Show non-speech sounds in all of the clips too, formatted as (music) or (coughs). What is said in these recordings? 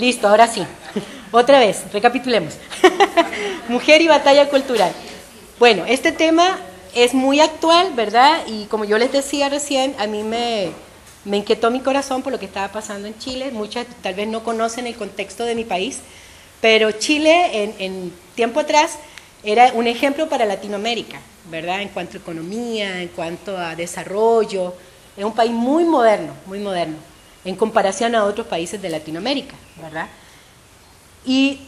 Listo, ahora sí. Otra vez, recapitulemos. (laughs) Mujer y batalla cultural. Bueno, este tema es muy actual, ¿verdad? Y como yo les decía recién, a mí me, inquietó mi corazón por lo que estaba pasando en Chile. Muchas tal vez no conocen el contexto de mi país, pero Chile en tiempo atrás era un ejemplo para Latinoamérica, ¿verdad? En cuanto a economía, en cuanto a desarrollo. Es un país muy moderno, muy moderno, en comparación a otros países de Latinoamérica, ¿verdad? Y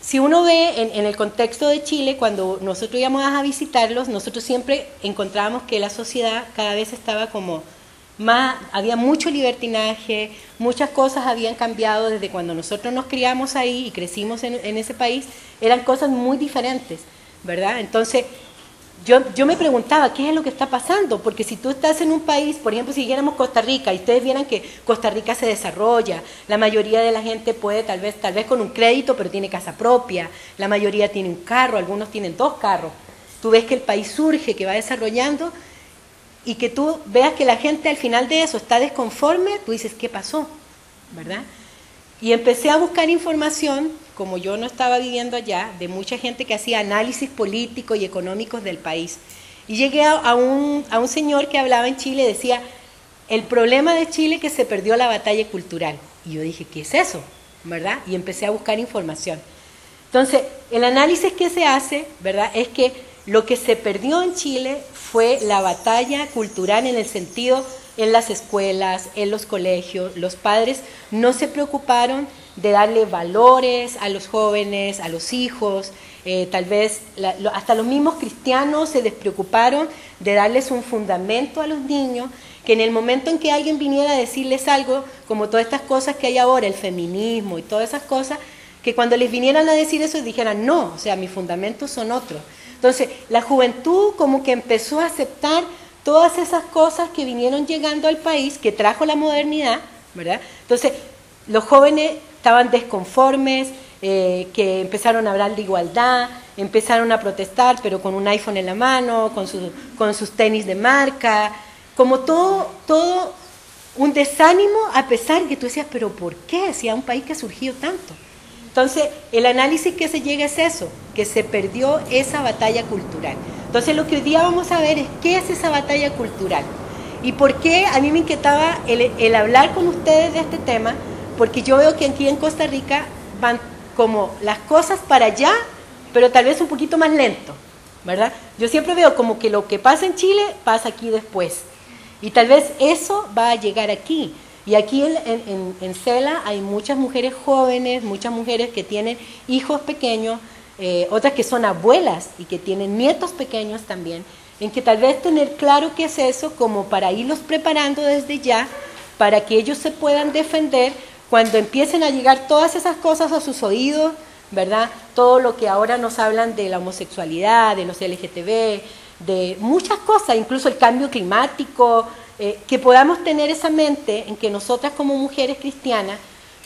si uno ve en, el contexto de Chile, cuando nosotros íbamos a visitarlos, nosotros siempre encontrábamos que la sociedad cada vez estaba como más, había mucho libertinaje, muchas cosas habían cambiado desde cuando nosotros nos criamos ahí y crecimos en, en ese país, eran cosas muy diferentes, ¿verdad? Entonces, yo, yo, me preguntaba, ¿qué es lo que está pasando? Porque si tú estás en un país, por ejemplo, si siguiéramos Costa Rica y ustedes vieran que Costa Rica se desarrolla, la mayoría de la gente puede, tal vez, tal vez con un crédito, pero tiene casa propia, la mayoría tiene un carro, algunos tienen dos carros. Tú ves que el país surge, que va desarrollando, y que tú veas que la gente al final de eso está desconforme, tú dices, ¿qué pasó? ¿Verdad? Y empecé a buscar información como yo no estaba viviendo allá, de mucha gente que hacía análisis político y económicos del país. Y llegué a, un, a un señor que hablaba en Chile decía, el problema de Chile es que se perdió la batalla cultural. Y yo dije, ¿qué es eso? ¿Verdad? Y empecé a buscar información. Entonces, el análisis que se hace, ¿verdad? Es que lo que se perdió en Chile fue la batalla cultural en el sentido en las escuelas, en los colegios, los padres no se preocuparon de darle valores a los jóvenes, a los hijos, eh, tal vez hasta los mismos cristianos se despreocuparon de darles un fundamento a los niños, que en el momento en que alguien viniera a decirles algo, como todas estas cosas que hay ahora, el feminismo y todas esas cosas, que cuando les vinieran a decir eso dijeran, no, o sea, mis fundamentos son otros. Entonces, la juventud como que empezó a aceptar todas esas cosas que vinieron llegando al país, que trajo la modernidad, ¿verdad? Entonces, los jóvenes estaban desconformes, eh, que empezaron a hablar de igualdad, empezaron a protestar, pero con un iPhone en la mano, con, con sus tenis de marca, como todo, todo un desánimo, a pesar que tú decías, pero ¿por qué? Si a un país que ha surgido tanto. Entonces, el análisis que se llega es eso, que se perdió esa batalla cultural. Entonces, lo que hoy día vamos a ver es qué es esa batalla cultural y por qué a mí me inquietaba el hablar con ustedes de este tema, porque yo veo que aquí en Costa Rica van como las cosas para allá, pero tal vez un poquito más lento, ¿verdad? Yo siempre veo como que lo que pasa en Chile pasa aquí después. Y tal vez eso va a llegar aquí. Y aquí en, en, Cela hay muchas mujeres jóvenes, muchas mujeres que tienen hijos pequeños, eh, otras que son abuelas y que tienen nietos pequeños también, en que tal vez tener claro qué es eso como para irlos preparando desde ya, para que ellos se puedan defender cuando empiecen a llegar todas esas cosas a sus oídos, ¿verdad? Todo lo que ahora nos hablan de la homosexualidad, de los LGTB, de muchas cosas, incluso el cambio climático, eh, que podamos tener esa mente en que nosotras como mujeres cristianas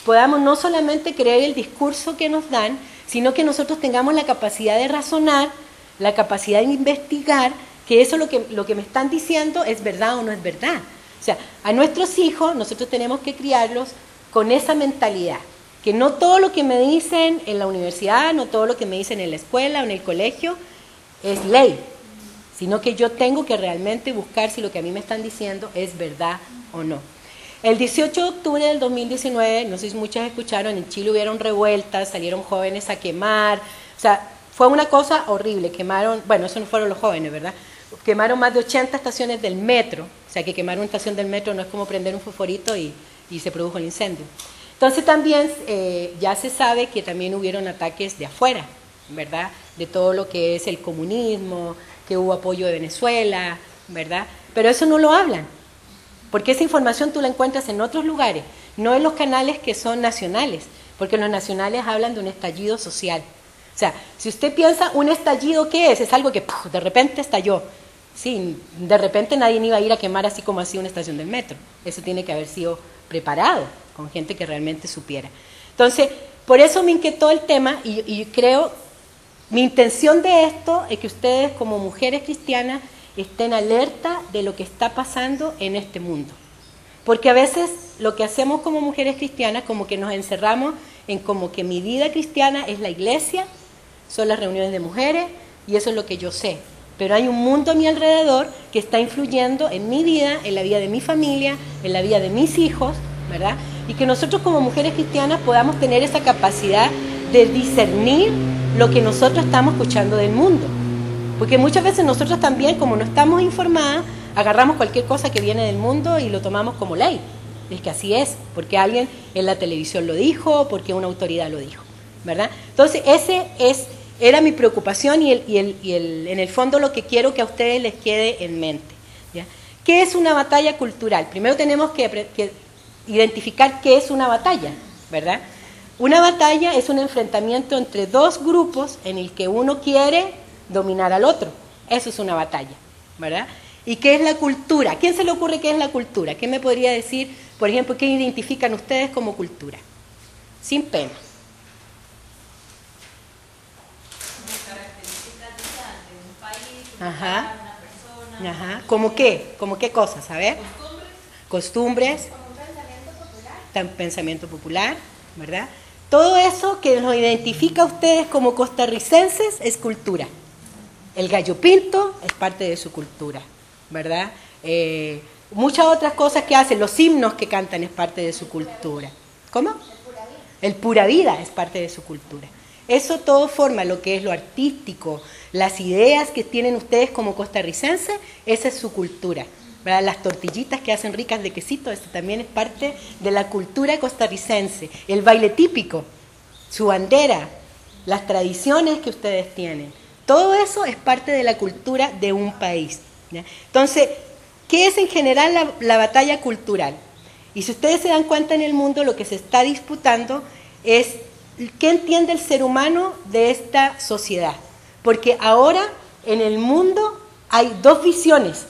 podamos no solamente creer el discurso que nos dan, sino que nosotros tengamos la capacidad de razonar, la capacidad de investigar, que eso lo que, lo que me están diciendo es verdad o no es verdad. O sea, a nuestros hijos nosotros tenemos que criarlos con esa mentalidad, que no todo lo que me dicen en la universidad, no todo lo que me dicen en la escuela o en el colegio es ley, sino que yo tengo que realmente buscar si lo que a mí me están diciendo es verdad o no. El 18 de octubre del 2019, no sé si muchas escucharon, en Chile hubieron revueltas, salieron jóvenes a quemar, o sea, fue una cosa horrible, quemaron, bueno, eso no fueron los jóvenes, ¿verdad? Quemaron más de 80 estaciones del metro, o sea, que quemar una estación del metro no es como prender un fosforito y y se produjo el incendio. Entonces también eh, ya se sabe que también hubieron ataques de afuera, ¿verdad? De todo lo que es el comunismo, que hubo apoyo de Venezuela, ¿verdad? Pero eso no lo hablan, porque esa información tú la encuentras en otros lugares, no en los canales que son nacionales, porque los nacionales hablan de un estallido social. O sea, si usted piensa un estallido, ¿qué es? Es algo que de repente estalló. Sí, de repente nadie iba a ir a quemar así como así una estación del metro. Eso tiene que haber sido preparado, con gente que realmente supiera. Entonces, por eso me inquietó el tema y, creo, mi intención de esto es que ustedes como mujeres cristianas estén alerta de lo que está pasando en este mundo. Porque a veces lo que hacemos como mujeres cristianas, como que nos encerramos en como que mi vida cristiana es la iglesia, son las reuniones de mujeres y eso es lo que yo sé. Pero hay un mundo a mi alrededor que está influyendo en mi vida, en la vida de mi familia, en la vida de mis hijos, ¿verdad? Y que nosotros como mujeres cristianas podamos tener esa capacidad de discernir lo que nosotros estamos escuchando del mundo. Porque muchas veces nosotros también, como no estamos informadas, agarramos cualquier cosa que viene del mundo y lo tomamos como ley. Es que así es, porque alguien en la televisión lo dijo, porque una autoridad lo dijo, ¿verdad? Entonces, ese es era mi preocupación y, en el fondo lo que quiero que a ustedes les quede en mente. ¿Qué es una batalla cultural? Primero tenemos que, que identificar qué es una batalla, ¿verdad? Una batalla es un enfrentamiento entre dos grupos en el que uno quiere dominar al otro. Eso es una batalla, ¿verdad? ¿Y qué es la cultura? quién se le ocurre qué es la cultura? ¿Qué me podría decir, por ejemplo, qué identifican ustedes como cultura? Sin pena. Ajá. Una. Ajá. ¿Cómo qué? ¿Cómo qué cosas? A ver. Costumbres. Costumbres. Como un pensamiento popular. Pensamiento popular, ¿verdad? Todo eso que nos identifica a ustedes como costarricenses es cultura. El gallo pinto es parte de su cultura, ¿verdad? Eh, muchas otras cosas que hacen, los himnos que cantan es parte de su cultura. ¿Cómo? El pura vida es parte de su cultura. Eso todo forma lo que es lo artístico, las ideas que tienen ustedes como costarricenses, esa es su cultura. Las tortillitas que hacen ricas de quesito, esto también es parte de la cultura costarricense. El baile típico, su bandera, las tradiciones que ustedes tienen. Todo eso es parte de la cultura de un país. Entonces, ¿qué es en general la, la batalla cultural? Y si ustedes se dan cuenta en el mundo, lo que se está disputando es qué entiende el ser humano de esta sociedad. Porque ahora en el mundo hay dos visiones.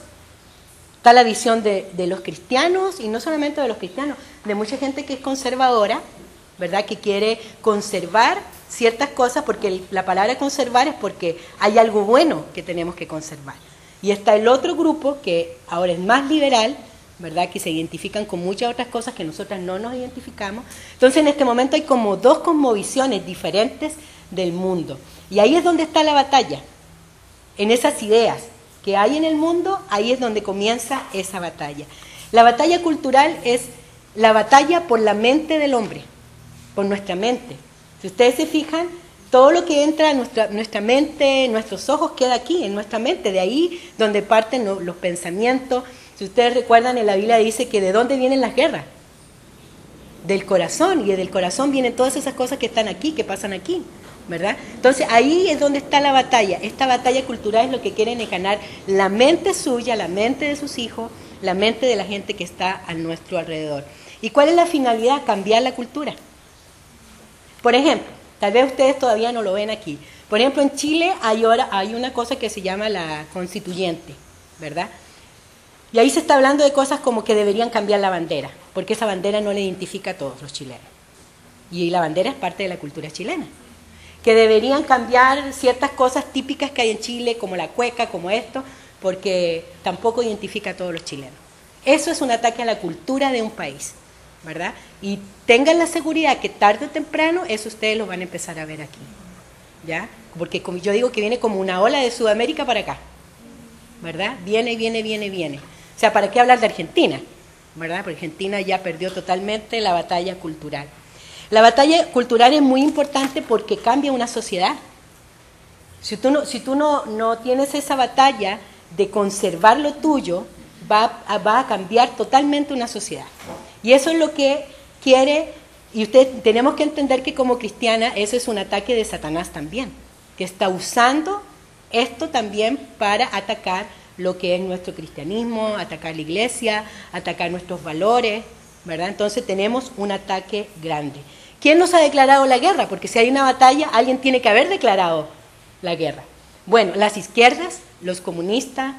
Está la visión de, los cristianos, y no solamente de los cristianos, de mucha gente que es conservadora, ¿verdad? Que quiere conservar ciertas cosas, porque la palabra conservar es porque hay algo bueno que tenemos que conservar. Y está el otro grupo que ahora es más liberal, ¿verdad? Que se identifican con muchas otras cosas que nosotras no nos identificamos. Entonces en este momento hay como dos cosmovisiones diferentes del mundo. Y ahí es donde está la batalla, en esas ideas que hay en el mundo, ahí es donde comienza esa batalla. La batalla cultural es la batalla por la mente del hombre, por nuestra mente. Si ustedes se fijan, todo lo que entra en nuestra, nuestra mente, en nuestros ojos, queda aquí, en nuestra mente, de ahí donde parten los, pensamientos. Si ustedes recuerdan, en la Biblia dice que de dónde vienen las guerras, del corazón, y del corazón vienen todas esas cosas que están aquí, que pasan aquí. ¿Verdad? Entonces ahí es donde está la batalla. Esta batalla cultural es lo que quieren es ganar la mente suya, la mente de sus hijos, la mente de la gente que está a nuestro alrededor. ¿Y cuál es la finalidad? Cambiar la cultura. Por ejemplo, tal vez ustedes todavía no lo ven aquí. Por ejemplo, en Chile hay, ahora, hay una cosa que se llama la constituyente, ¿verdad? Y ahí se está hablando de cosas como que deberían cambiar la bandera, porque esa bandera no le identifica a todos los chilenos. Y la bandera es parte de la cultura chilena que deberían cambiar ciertas cosas típicas que hay en Chile, como la cueca, como esto, porque tampoco identifica a todos los chilenos. Eso es un ataque a la cultura de un país, ¿verdad? Y tengan la seguridad que tarde o temprano eso ustedes lo van a empezar a ver aquí, ¿ya? Porque como yo digo que viene como una ola de Sudamérica para acá, ¿verdad? Viene, viene, viene, viene. O sea, ¿para qué hablar de Argentina? ¿Verdad? Porque Argentina ya perdió totalmente la batalla cultural. La batalla cultural es muy importante porque cambia una sociedad. Si tú no, si tú no, no tienes esa batalla de conservar lo tuyo, va a, va a cambiar totalmente una sociedad. Y eso es lo que quiere, y usted tenemos que entender que como cristiana eso es un ataque de Satanás también, que está usando esto también para atacar lo que es nuestro cristianismo, atacar la iglesia, atacar nuestros valores, ¿verdad? Entonces tenemos un ataque grande. ¿Quién nos ha declarado la guerra? Porque si hay una batalla, alguien tiene que haber declarado la guerra. Bueno, las izquierdas, los comunistas,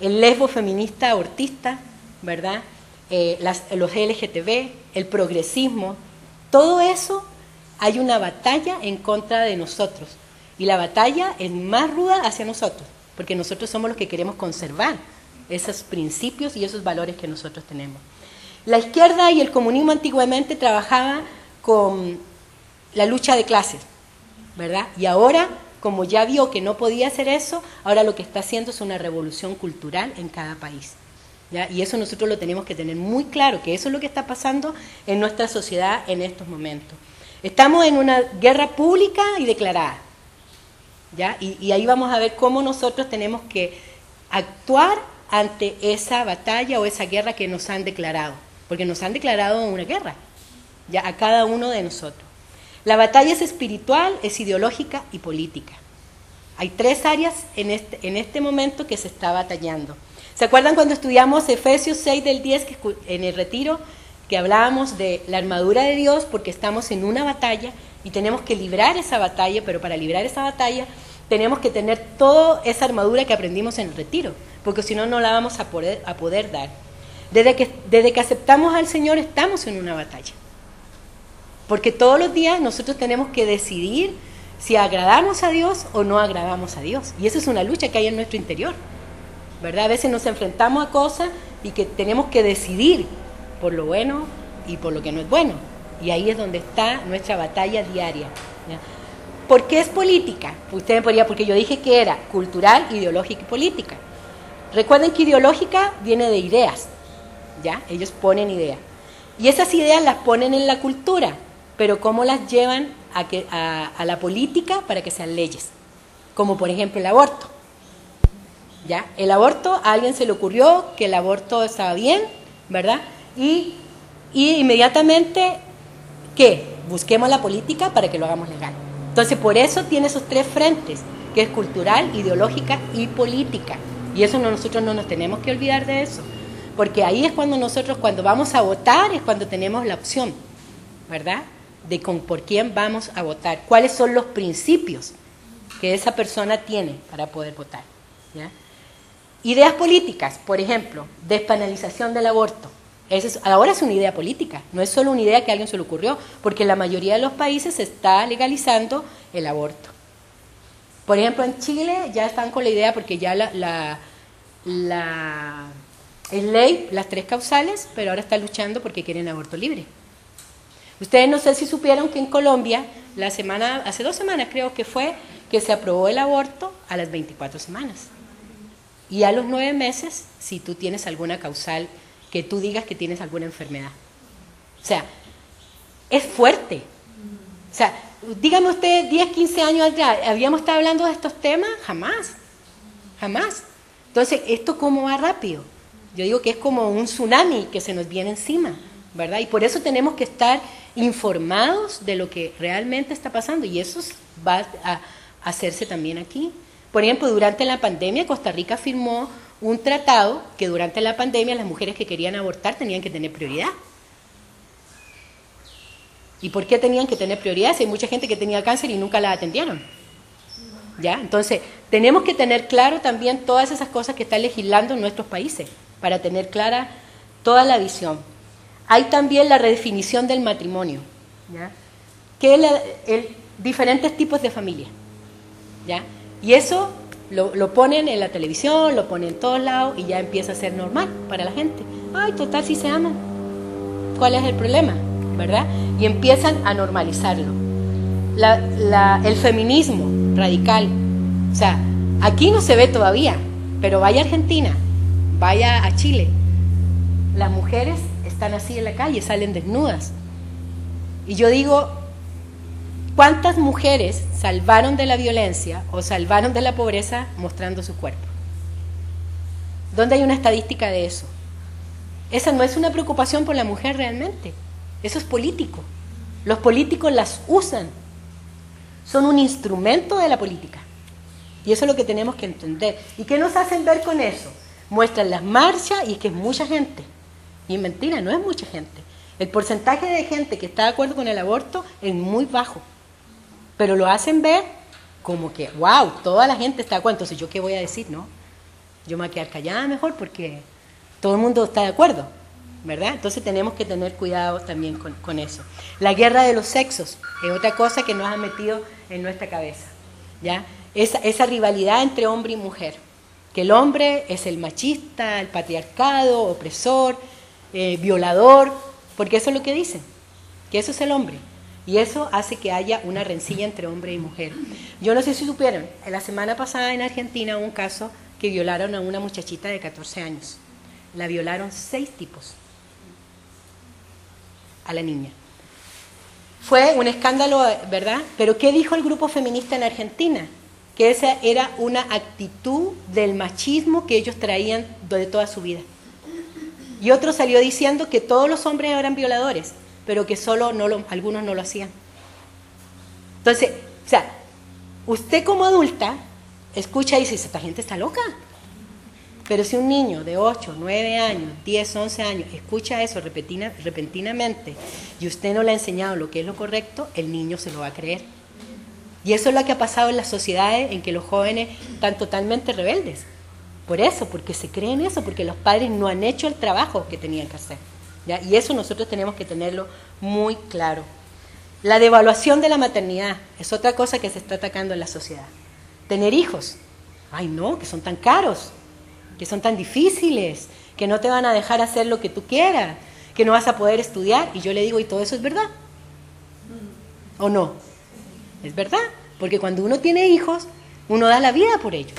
el lesbo feminista abortista, ¿verdad? Eh, los LGTB, el progresismo, todo eso hay una batalla en contra de nosotros. Y la batalla es más ruda hacia nosotros, porque nosotros somos los que queremos conservar esos principios y esos valores que nosotros tenemos. La izquierda y el comunismo antiguamente trabajaban con la lucha de clases, ¿verdad? Y ahora, como ya vio que no podía hacer eso, ahora lo que está haciendo es una revolución cultural en cada país. Y eso nosotros lo tenemos que tener muy claro, que eso es lo que está pasando en nuestra sociedad en estos momentos. Estamos en una guerra pública y declarada. ¿ya? Y, ahí vamos a ver cómo nosotros tenemos que actuar ante esa batalla o esa guerra que nos han declarado, porque nos han declarado una guerra, ya a cada uno de nosotros. La batalla es espiritual, es ideológica y política. Hay tres áreas en este, este momento que se está batallando. ¿Se acuerdan cuando estudiamos Efesios 6 del 10 en el retiro? Que hablábamos de la armadura de Dios porque estamos en una batalla y tenemos que librar esa batalla, pero para librar esa batalla tenemos que tener toda esa armadura que aprendimos en el retiro, porque si no, no la vamos a poder, a poder dar. Desde que, desde que aceptamos al Señor estamos en una batalla. Porque todos los días nosotros tenemos que decidir si agradamos a Dios o no agradamos a Dios. Y esa es una lucha que hay en nuestro interior. ¿verdad? A veces nos enfrentamos a cosas y que tenemos que decidir por lo bueno y por lo que no es bueno. Y ahí es donde está nuestra batalla diaria. ¿Por qué es política? Usted me podría, porque yo dije que era cultural, ideológica y política. Recuerden que ideológica viene de ideas, ¿ya? Ellos ponen ideas. Y esas ideas las ponen en la cultura, pero ¿cómo las llevan a, que, a la política para que sean leyes? Como por ejemplo el aborto. ¿ya? El aborto, a alguien se le ocurrió que el aborto estaba bien, ¿verdad? Y, inmediatamente, ¿qué? Busquemos la política para que lo hagamos legal. Entonces, por eso tiene esos tres frentes, que es cultural, ideológica y política. Y eso nosotros no nos tenemos que olvidar de eso. Porque ahí es cuando nosotros, cuando vamos a votar, es cuando tenemos la opción, ¿verdad? De con, por quién vamos a votar, cuáles son los principios que esa persona tiene para poder votar. Ideas políticas, por ejemplo, despenalización del aborto. Es, ahora es una idea política, no es solo una idea que a alguien se le ocurrió, porque la mayoría de los países se está legalizando el aborto. Por ejemplo, en Chile ya están con la idea, porque ya la, la, la es ley las tres causales, pero ahora están luchando porque quieren aborto libre. Ustedes no sé si supieron que en Colombia, la semana, hace dos semanas creo que fue, que se aprobó el aborto a las 24 semanas. Y a los nueve meses, si tú tienes alguna causal, que tú digas que tienes alguna enfermedad. O sea, es fuerte. O sea, dígame usted, 10, 15 años atrás, ¿habíamos estado hablando de estos temas? Jamás, jamás. Entonces, ¿esto cómo va rápido? Yo digo que es como un tsunami que se nos viene encima, ¿verdad? Y por eso tenemos que estar informados de lo que realmente está pasando y eso va a hacerse también aquí. Por ejemplo, durante la pandemia Costa Rica firmó un tratado que durante la pandemia las mujeres que querían abortar tenían que tener prioridad. ¿Y por qué tenían que tener prioridad? Si hay mucha gente que tenía cáncer y nunca la atendieron. ¿Ya? Entonces, tenemos que tener claro también todas esas cosas que están legislando en nuestros países para tener clara toda la visión. Hay también la redefinición del matrimonio, ¿ya? que es el, diferentes tipos de familia. ¿ya? Y eso lo, ponen en la televisión, lo ponen en todos lados y ya empieza a ser normal para la gente. Ay, total, si se aman. ¿Cuál es el problema? ¿Verdad? Y empiezan a normalizarlo. el feminismo radical. O sea, aquí no se ve todavía, pero vaya a Argentina, vaya a Chile. Las mujeres están así en la calle, salen desnudas. Y yo digo, ¿Cuántas mujeres salvaron de la violencia o salvaron de la pobreza mostrando su cuerpo? ¿Dónde hay una estadística de eso? Esa no es una preocupación por la mujer realmente. Eso es político. Los políticos las usan. Son un instrumento de la política. Y eso es lo que tenemos que entender. ¿Y qué nos hacen ver con eso? Muestran las marchas y que es mucha gente. Y mentira, no es mucha gente. El porcentaje de gente que está de acuerdo con el aborto es muy bajo pero lo hacen ver como que, wow, toda la gente está de acuerdo, entonces yo qué voy a decir, ¿no? Yo me voy a quedar callada mejor porque todo el mundo está de acuerdo, ¿verdad? Entonces tenemos que tener cuidado también con, eso. La guerra de los sexos es otra cosa que nos ha metido en nuestra cabeza, ¿ya? Esa, esa rivalidad entre hombre y mujer, que el hombre es el machista, el patriarcado, opresor, eh, violador, porque eso es lo que dicen, que eso es el hombre. Y eso hace que haya una rencilla entre hombre y mujer. Yo no sé si supieron, la semana pasada en Argentina hubo un caso que violaron a una muchachita de 14 años. La violaron seis tipos a la niña. Fue un escándalo, ¿verdad? Pero ¿qué dijo el grupo feminista en Argentina? Que esa era una actitud del machismo que ellos traían de toda su vida. Y otro salió diciendo que todos los hombres eran violadores, pero que solo no lo, algunos no lo hacían. Entonces, o sea, usted como adulta escucha y dice, esta gente está loca. Pero si un niño de 8, 9 años, 10, 11 años escucha eso repentinamente y usted no le ha enseñado lo que es lo correcto, el niño se lo va a creer. Y eso es lo que ha pasado en las sociedades en que los jóvenes están totalmente rebeldes. Por eso, porque se creen eso, porque los padres no han hecho el trabajo que tenían que hacer. Y eso nosotros tenemos que tenerlo muy claro. La devaluación de la maternidad es otra cosa que se está atacando en la sociedad. Tener hijos. Ay, no, que son tan caros que son tan difíciles, que no te van a dejar hacer lo que tú quieras, que no vas a poder estudiar. Y yo le digo, ¿y todo eso es verdad? ¿O no? Es verdad, porque cuando uno tiene hijos, uno da la vida por ellos.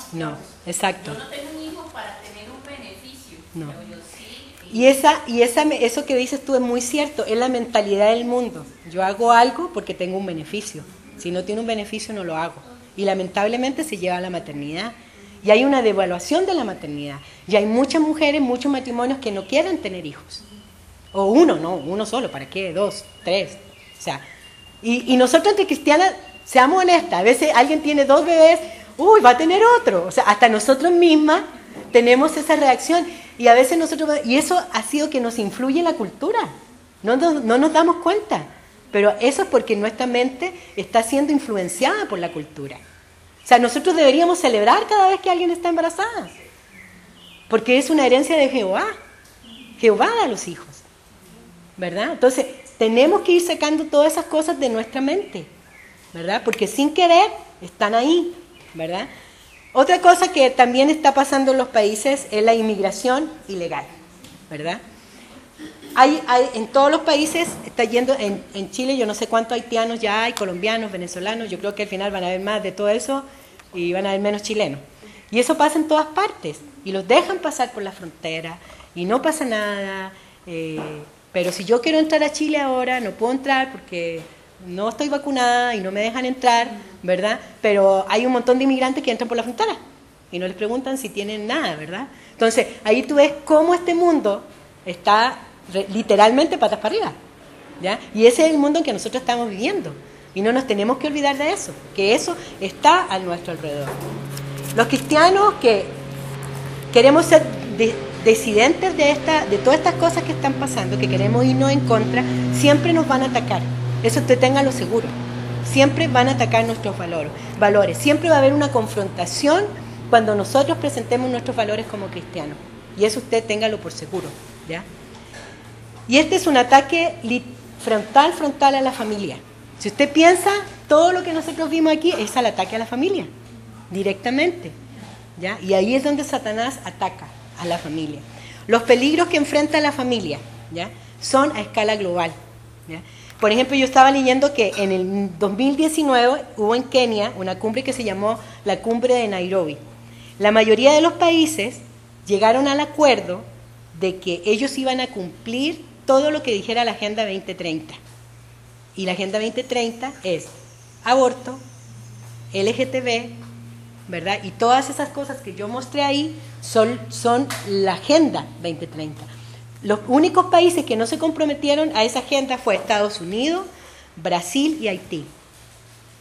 no. Exacto. Yo no tengo un hijo para tener un beneficio. No. Pero yo sí. Y, esa, y esa, eso que dices tú es muy cierto, es la mentalidad del mundo. Yo hago algo porque tengo un beneficio. Si no tiene un beneficio, no lo hago. Y lamentablemente se lleva a la maternidad. Y hay una devaluación de la maternidad. Y hay muchas mujeres, muchos matrimonios que no quieren tener hijos. O uno, no, uno solo, ¿para qué? Dos, tres. O sea, y, nosotros entre cristianas, seamos honestas, a veces alguien tiene dos bebés, uy, va a tener otro. O sea, hasta nosotros mismas tenemos esa reacción y a veces nosotros, y eso ha sido que nos influye en la cultura. No, no, nos damos cuenta, pero eso es porque nuestra mente está siendo influenciada por la cultura. O sea, nosotros deberíamos celebrar cada vez que alguien está embarazada, porque es una herencia de Jehová. Jehová da a los hijos. ¿verdad? Entonces, tenemos que ir sacando todas esas cosas de nuestra mente, ¿verdad? Porque sin querer están ahí, ¿verdad? Otra cosa que también está pasando en los países es la inmigración ilegal, ¿verdad? Hay, hay, en todos los países está yendo, en, en, Chile yo no sé cuántos haitianos ya hay, colombianos, venezolanos, yo creo que al final van a haber más de todo eso y van a haber menos chilenos. Y eso pasa en todas partes, y los dejan pasar por la frontera, y no pasa nada. Eh, pero si yo quiero entrar a Chile ahora, no puedo entrar porque no estoy vacunada y no me dejan entrar, ¿verdad? Pero hay un montón de inmigrantes que entran por la frontera y no les preguntan si tienen nada, ¿verdad? Entonces, ahí tú ves cómo este mundo está literalmente patas para arriba, ¿ya? Y ese es el mundo en que nosotros estamos viviendo. Y no nos tenemos que olvidar de eso, que eso está a nuestro alrededor. Los cristianos que queremos ser decidentes de, esta, de todas estas cosas que están pasando, que queremos irnos en contra, siempre nos van a atacar. Eso usted lo seguro. Siempre van a atacar nuestros valores, valores. Siempre va a haber una confrontación cuando nosotros presentemos nuestros valores como cristianos. Y eso usted téngalo por seguro. ¿ya? Y este es un ataque frontal, frontal a la familia. Si usted piensa, todo lo que nosotros vimos aquí es al ataque a la familia, directamente. ¿ya? Y ahí es donde Satanás ataca a la familia. Los peligros que enfrenta la familia ¿ya? son a escala global. Por ejemplo, yo estaba leyendo que en el 2019 hubo en Kenia una cumbre que se llamó la cumbre de Nairobi. La mayoría de los países llegaron al acuerdo de que ellos iban a cumplir todo lo que dijera la Agenda 2030. Y la Agenda 2030 es aborto, LGTB, ¿verdad? Y todas esas cosas que yo mostré ahí son, son la Agenda 2030. Los únicos países que no se comprometieron a esa agenda fue Estados Unidos, Brasil y Haití.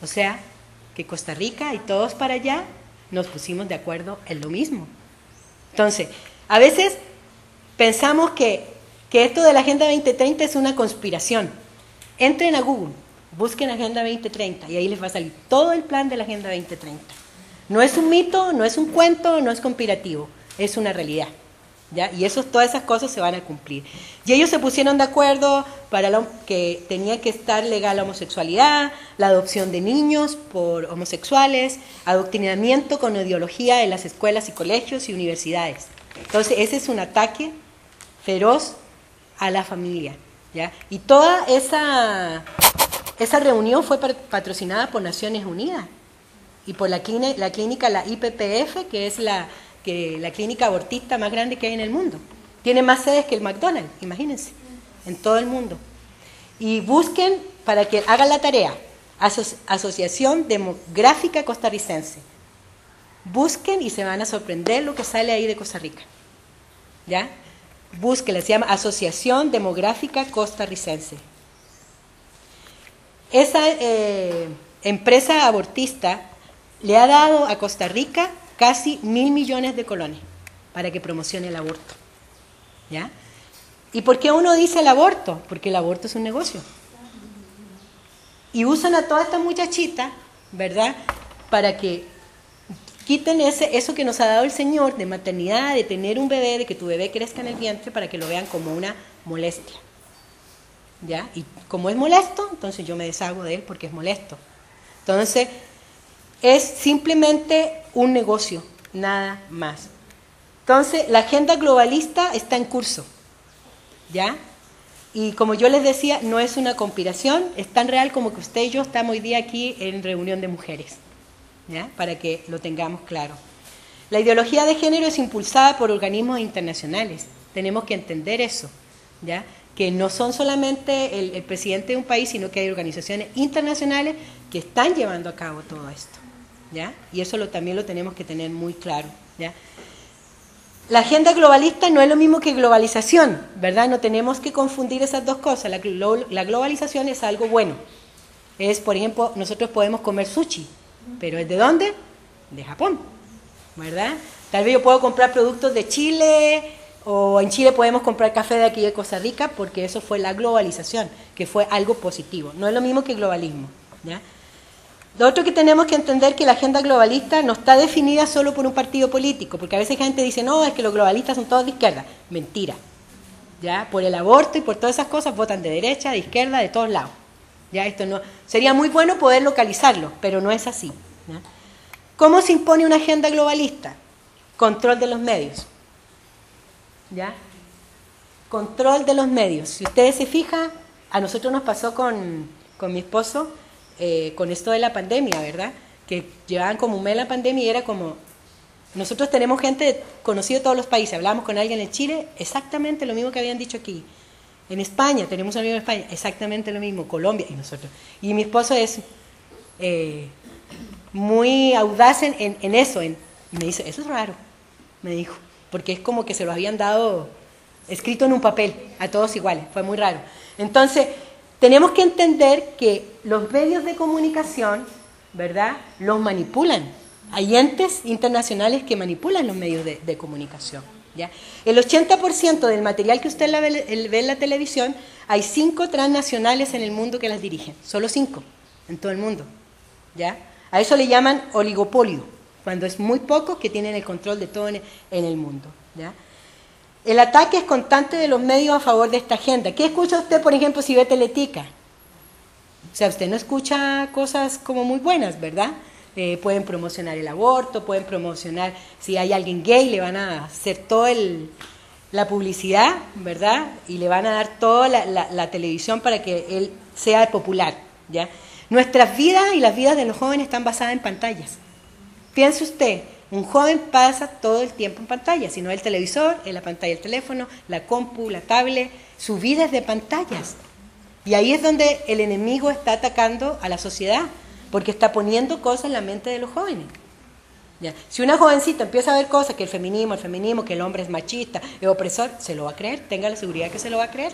O sea, que Costa Rica y todos para allá nos pusimos de acuerdo en lo mismo. Entonces, a veces pensamos que, que esto de la Agenda 2030 es una conspiración. Entren a Google, busquen Agenda 2030 y ahí les va a salir todo el plan de la Agenda 2030. No es un mito, no es un cuento, no es conspirativo, es una realidad. ¿Ya? Y eso, todas esas cosas se van a cumplir. Y ellos se pusieron de acuerdo para que tenía que estar legal la homosexualidad, la adopción de niños por homosexuales, adoctrinamiento con ideología en las escuelas y colegios y universidades. Entonces, ese es un ataque feroz a la familia. ¿ya? Y toda esa, esa reunión fue patrocinada por Naciones Unidas y por la, la clínica, la IPPF, que es la que la clínica abortista más grande que hay en el mundo. Tiene más sedes que el McDonald's, imagínense, en todo el mundo. Y busquen para que hagan la tarea, Asociación Demográfica Costarricense. Busquen y se van a sorprender lo que sale ahí de Costa Rica. ¿Ya? Busquen, se llama Asociación Demográfica Costarricense. Esa eh, empresa abortista le ha dado a Costa Rica casi mil millones de colones para que promocione el aborto. ¿Ya? ¿Y por qué uno dice el aborto? Porque el aborto es un negocio. Y usan a toda esta muchachita, ¿verdad? Para que quiten ese, eso que nos ha dado el Señor de maternidad, de tener un bebé, de que tu bebé crezca en el vientre, para que lo vean como una molestia. ¿Ya? Y como es molesto, entonces yo me deshago de él porque es molesto. Entonces, es simplemente un negocio, nada más. Entonces, la agenda globalista está en curso, ¿ya? Y como yo les decía, no es una conspiración, es tan real como que usted y yo estamos hoy día aquí en reunión de mujeres, ¿ya? Para que lo tengamos claro. La ideología de género es impulsada por organismos internacionales, tenemos que entender eso, ¿ya? Que no son solamente el, el presidente de un país, sino que hay organizaciones internacionales que están llevando a cabo todo esto. Y eso también lo tenemos que tener muy claro, ¿ya? La agenda globalista no es lo mismo que globalización, ¿verdad? No tenemos que confundir esas dos cosas. La, la globalización es algo bueno. Es, por ejemplo, nosotros podemos comer sushi, pero ¿es de dónde? De Japón, ¿verdad? Tal vez yo puedo comprar productos de Chile o en Chile podemos comprar café de aquí de Costa Rica porque eso fue la globalización, que fue algo positivo. No es lo mismo que globalismo, ¿ya? Lo otro que tenemos que entender es que la agenda globalista no está definida solo por un partido político, porque a veces gente dice, no, es que los globalistas son todos de izquierda. Mentira. ¿Ya? Por el aborto y por todas esas cosas votan de derecha, de izquierda, de todos lados. ¿Ya? Esto no, sería muy bueno poder localizarlo, pero no es así. ¿Cómo se impone una agenda globalista? Control de los medios. ¿Ya? Control de los medios. Si ustedes se fijan, a nosotros nos pasó con, con mi esposo, eh, con esto de la pandemia, ¿verdad? Que llevaban como un mes la pandemia y era como, nosotros tenemos gente conocida de todos los países, hablamos con alguien en Chile, exactamente lo mismo que habían dicho aquí. En España, tenemos un amigo en España, exactamente lo mismo, Colombia y nosotros. Y mi esposo es eh, muy audaz en, en, eso, en, me dice, eso es raro, me dijo, porque es como que se lo habían dado escrito en un papel, a todos iguales, fue muy raro. Entonces, tenemos que entender que los medios de comunicación, ¿verdad?, los manipulan. Hay entes internacionales que manipulan los medios de, comunicación. ¿ya? El 80% del material que usted ve, ve, en la televisión, hay cinco transnacionales en el mundo que las dirigen, solo cinco en todo el mundo. ¿ya? A eso le llaman oligopolio, cuando es muy pocos que tienen el control de todo en, el mundo. ¿ya? El ataque es constante de los medios a favor de esta agenda. ¿Qué escucha usted, por ejemplo, si ve Teletica? O sea, usted no escucha cosas como muy buenas, ¿verdad? Eh, pueden promocionar el aborto, pueden promocionar, si hay alguien gay, le van a hacer toda la publicidad, ¿verdad? Y le van a dar toda la, televisión para que él sea popular, ¿ya? Nuestras vidas y las vidas de los jóvenes están basadas en pantallas. Piense usted, un joven pasa todo el tiempo en pantalla, si no el televisor, en la pantalla del teléfono, la compu, la tablet, su vida es de pantallas. Y ahí es donde el enemigo está atacando a la sociedad, porque está poniendo cosas en la mente de los jóvenes. Si una jovencita empieza a ver cosas, que el feminismo, el feminismo, que el hombre es machista, es opresor, se lo va a creer, tenga la seguridad que se lo va a creer.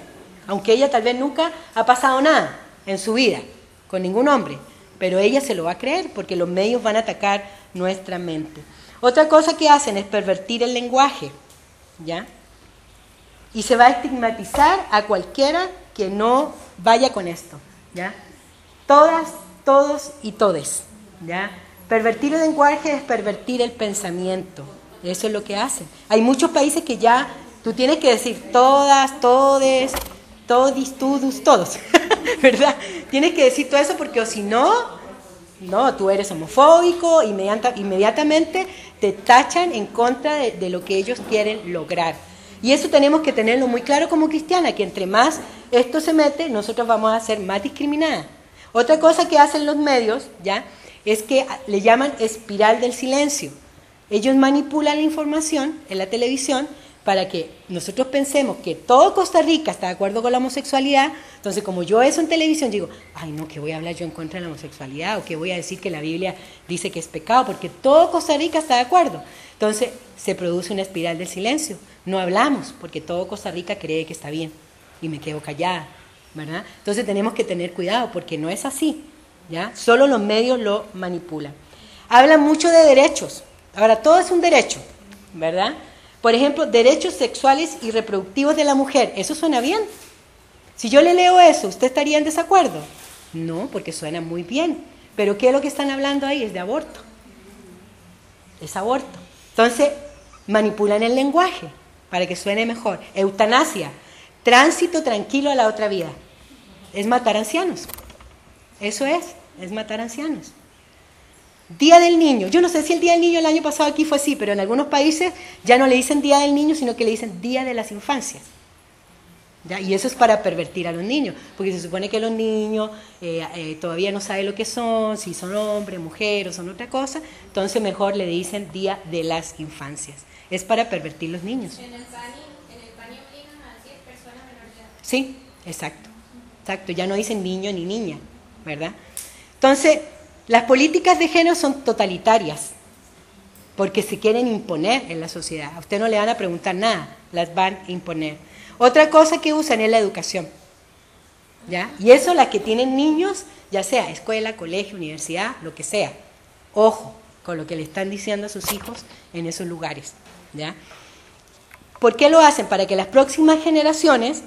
Aunque ella tal vez nunca ha pasado nada en su vida con ningún hombre, pero ella se lo va a creer porque los medios van a atacar nuestra mente. Otra cosa que hacen es pervertir el lenguaje, ¿ya? Y se va a estigmatizar a cualquiera que no vaya con esto. ¿ya? Todas, todos y todes, ¿ya? Pervertir el lenguaje es pervertir el pensamiento. Eso es lo que hacen. Hay muchos países que ya tú tienes que decir todas, todes, todis, tudus, todos, (laughs) ¿verdad? Tienes que decir todo eso porque o si no, no, tú eres homofóbico, inmediatamente te tachan en contra de, lo que ellos quieren lograr. Y eso tenemos que tenerlo muy claro como cristiana, que entre más esto se mete, nosotros vamos a ser más discriminadas. Otra cosa que hacen los medios, ¿ya? Es que le llaman espiral del silencio. Ellos manipulan la información en la televisión para que nosotros pensemos que todo Costa Rica está de acuerdo con la homosexualidad, entonces como yo eso en televisión digo, ay no, que voy a hablar yo en contra de la homosexualidad o que voy a decir que la Biblia dice que es pecado, porque todo Costa Rica está de acuerdo. Entonces se produce una espiral del silencio, no hablamos porque todo Costa Rica cree que está bien y me quedo callada, ¿verdad? Entonces tenemos que tener cuidado porque no es así, ¿ya? Solo los medios lo manipulan. Hablan mucho de derechos, ahora todo es un derecho, ¿verdad? Por ejemplo, derechos sexuales y reproductivos de la mujer. ¿Eso suena bien? Si yo le leo eso, ¿usted estaría en desacuerdo? No, porque suena muy bien. Pero ¿qué es lo que están hablando ahí? Es de aborto. Es aborto. Entonces, manipulan el lenguaje para que suene mejor. Eutanasia, tránsito tranquilo a la otra vida. Es matar ancianos. Eso es, es matar ancianos. Día del Niño. Yo no sé si el Día del Niño el año pasado aquí fue así, pero en algunos países ya no le dicen Día del Niño, sino que le dicen Día de las Infancias. Y eso es para pervertir a los niños, porque se supone que los niños eh, eh, todavía no saben lo que son, si son hombres, mujeres o son otra cosa, entonces mejor le dicen Día de las Infancias. Es para pervertir los niños. En el PANI, obligan a decir persona menor de edad. Sí, exacto, exacto. Ya no dicen niño ni niña, ¿verdad? Entonces, las políticas de género son totalitarias, porque se quieren imponer en la sociedad. A usted no le van a preguntar nada, las van a imponer. Otra cosa que usan es la educación. ¿ya? Y eso las que tienen niños, ya sea escuela, colegio, universidad, lo que sea. Ojo con lo que le están diciendo a sus hijos en esos lugares. ¿ya? ¿Por qué lo hacen? Para que las próximas generaciones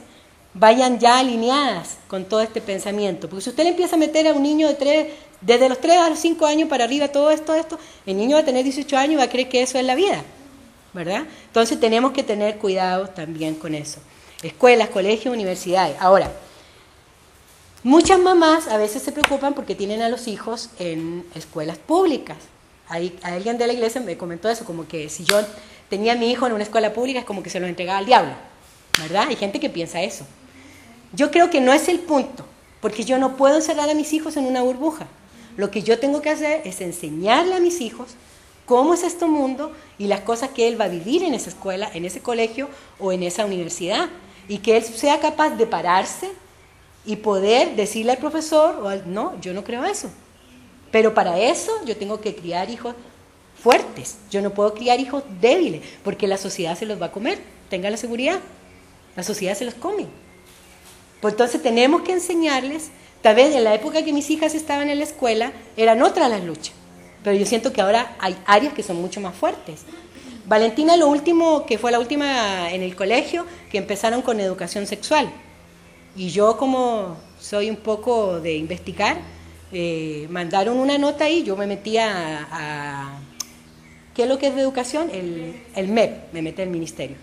vayan ya alineadas con todo este pensamiento. Porque si usted le empieza a meter a un niño de tres, desde los 3 a los 5 años para arriba, todo esto, esto, el niño va a tener 18 años y va a creer que eso es la vida, ¿verdad? Entonces tenemos que tener cuidado también con eso. Escuelas, colegios, universidades. Ahora, muchas mamás a veces se preocupan porque tienen a los hijos en escuelas públicas. Hay, alguien de la iglesia me comentó eso, como que si yo tenía a mi hijo en una escuela pública es como que se lo entregaba al diablo, ¿verdad? Hay gente que piensa eso. Yo creo que no es el punto, porque yo no puedo encerrar a mis hijos en una burbuja. Lo que yo tengo que hacer es enseñarle a mis hijos cómo es este mundo y las cosas que él va a vivir en esa escuela, en ese colegio o en esa universidad. Y que él sea capaz de pararse y poder decirle al profesor, o no, yo no creo eso. Pero para eso yo tengo que criar hijos fuertes. Yo no puedo criar hijos débiles, porque la sociedad se los va a comer. Tenga la seguridad. La sociedad se los come. Pues entonces tenemos que enseñarles Tal vez en la época que mis hijas estaban en la escuela eran otras las luchas, pero yo siento que ahora hay áreas que son mucho más fuertes. Valentina, lo último, que fue la última en el colegio, que empezaron con educación sexual. Y yo como soy un poco de investigar, eh, mandaron una nota ahí, yo me metí a, ¿qué es lo que es de educación? El, el MEP, me metí al ministerio.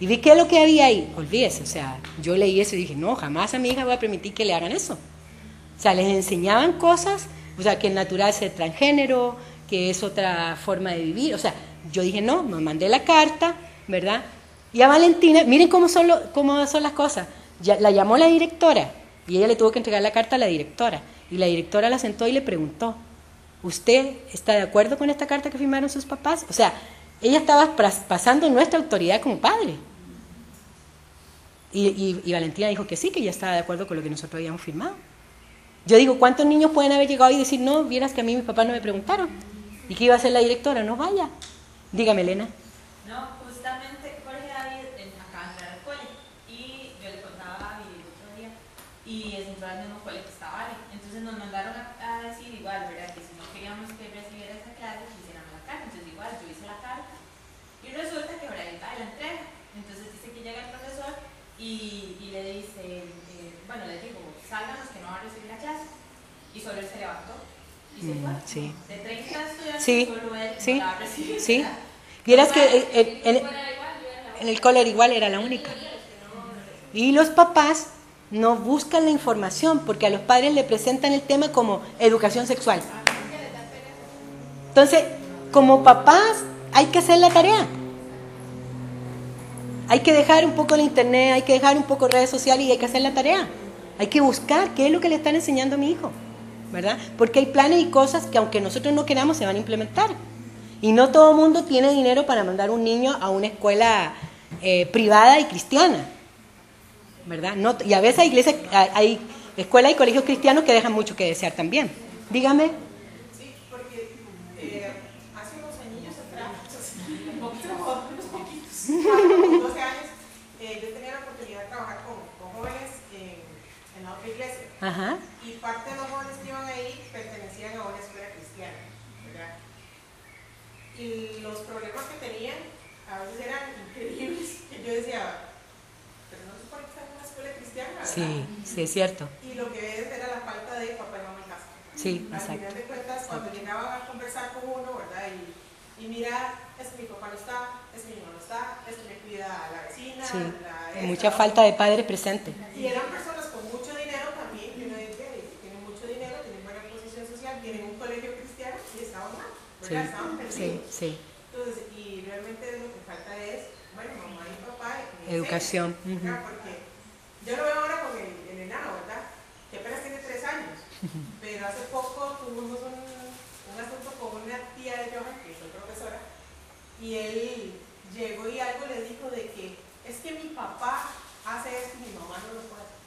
Y vi qué es lo que había ahí, olvídese, o sea, yo leí eso y dije, no, jamás a mi hija voy a permitir que le hagan eso. O sea, les enseñaban cosas, o sea, que el natural es el transgénero, que es otra forma de vivir. O sea, yo dije, no, me mandé la carta, ¿verdad? Y a Valentina, miren cómo son, cómo son las cosas. Ya, la llamó la directora y ella le tuvo que entregar la carta a la directora. Y la directora la sentó y le preguntó, ¿usted está de acuerdo con esta carta que firmaron sus papás? O sea, ella estaba pasando nuestra autoridad como padre. Y, y Valentina dijo que sí, que ya estaba de acuerdo con lo que nosotros habíamos firmado. Yo digo, ¿cuántos niños pueden haber llegado y decir, no, vieras que a mí mis papás no me preguntaron? ¿Y qué iba a hacer la directora? No vaya. Dígame, Elena. No, justamente Jorge David acaba de entrar al cole y yo le contaba a David el otro día y es entró al mismo cole que estaba Entonces nos mandaron a, decir igual, ¿verdad? Que si no queríamos que recibiera esa clase, que hiciéramos la carta. Entonces igual, yo hice la carta y resulta que va la entrega. Entonces dice que llega el profesor y, y le dice, eh, bueno, le digo, sálganos que no va a recibir la clase y solo él se levantó. Y se fue. Mm, sí. De 30 estudiantes, Sí, solo él sí, la recibió. sí. (laughs) Vieras que el- el- el- en el cole era igual, era la única. Y los papás no buscan la información porque a los padres le presentan el tema como educación sexual. Entonces, como papás hay que hacer la tarea. Hay que dejar un poco el internet, hay que dejar un poco redes sociales y hay que hacer la tarea. Hay que buscar qué es lo que le están enseñando a mi hijo, ¿verdad? Porque hay planes y cosas que aunque nosotros no queramos se van a implementar. Y no todo el mundo tiene dinero para mandar un niño a una escuela eh, privada y cristiana, ¿verdad? No, y a veces hay iglesias, hay, escuelas y colegios cristianos que dejan mucho que desear también. Dígame. Sí, porque eh, hace unos años atrás, (laughs) un poquito, unos (laughs) poquitos, como 12 años, eh, yo tenía la oportunidad de trabajar con, con jóvenes en, en la otra iglesia. Ajá. Y parte de los jóvenes que iban ahí pertenecían a una escuela cristiana, ¿verdad? Y los problemas que tenían a veces eran increíbles. (laughs) Yo decía, pero no supone que están en una escuela cristiana, ¿verdad? Sí, sí, es cierto. Y lo que es era la falta de papá y mamá en casa. Sí, Al final exacto. de cuentas, cuando llegaban a conversar con uno, ¿verdad? Y, y mira, es que mi papá no está, es que mi mamá no está, es que me cuida a la vecina, Sí, la esta, mucha falta de padres presentes. y eran personas con mucho dinero también, que uno dice, "Hey, tienen mucho dinero, tienen buena posición social, tienen un colegio cristiano y estaban mal, Sí, ¿verdad? Estaban sí, perdidos. sí. Entonces, y realmente lo que falta es, bueno, mamá y papá. y Educación, enseñen, ¿verdad? Porque yo lo veo ahora con el, el enano, ¿verdad? Que apenas tiene tres años, (laughs) pero hace poco tuvimos un, un asunto con una tía de Johan, que soy profesora, y él llegó y algo le dijo de que es que mi papá hace esto y mi mamá no lo puede hacer.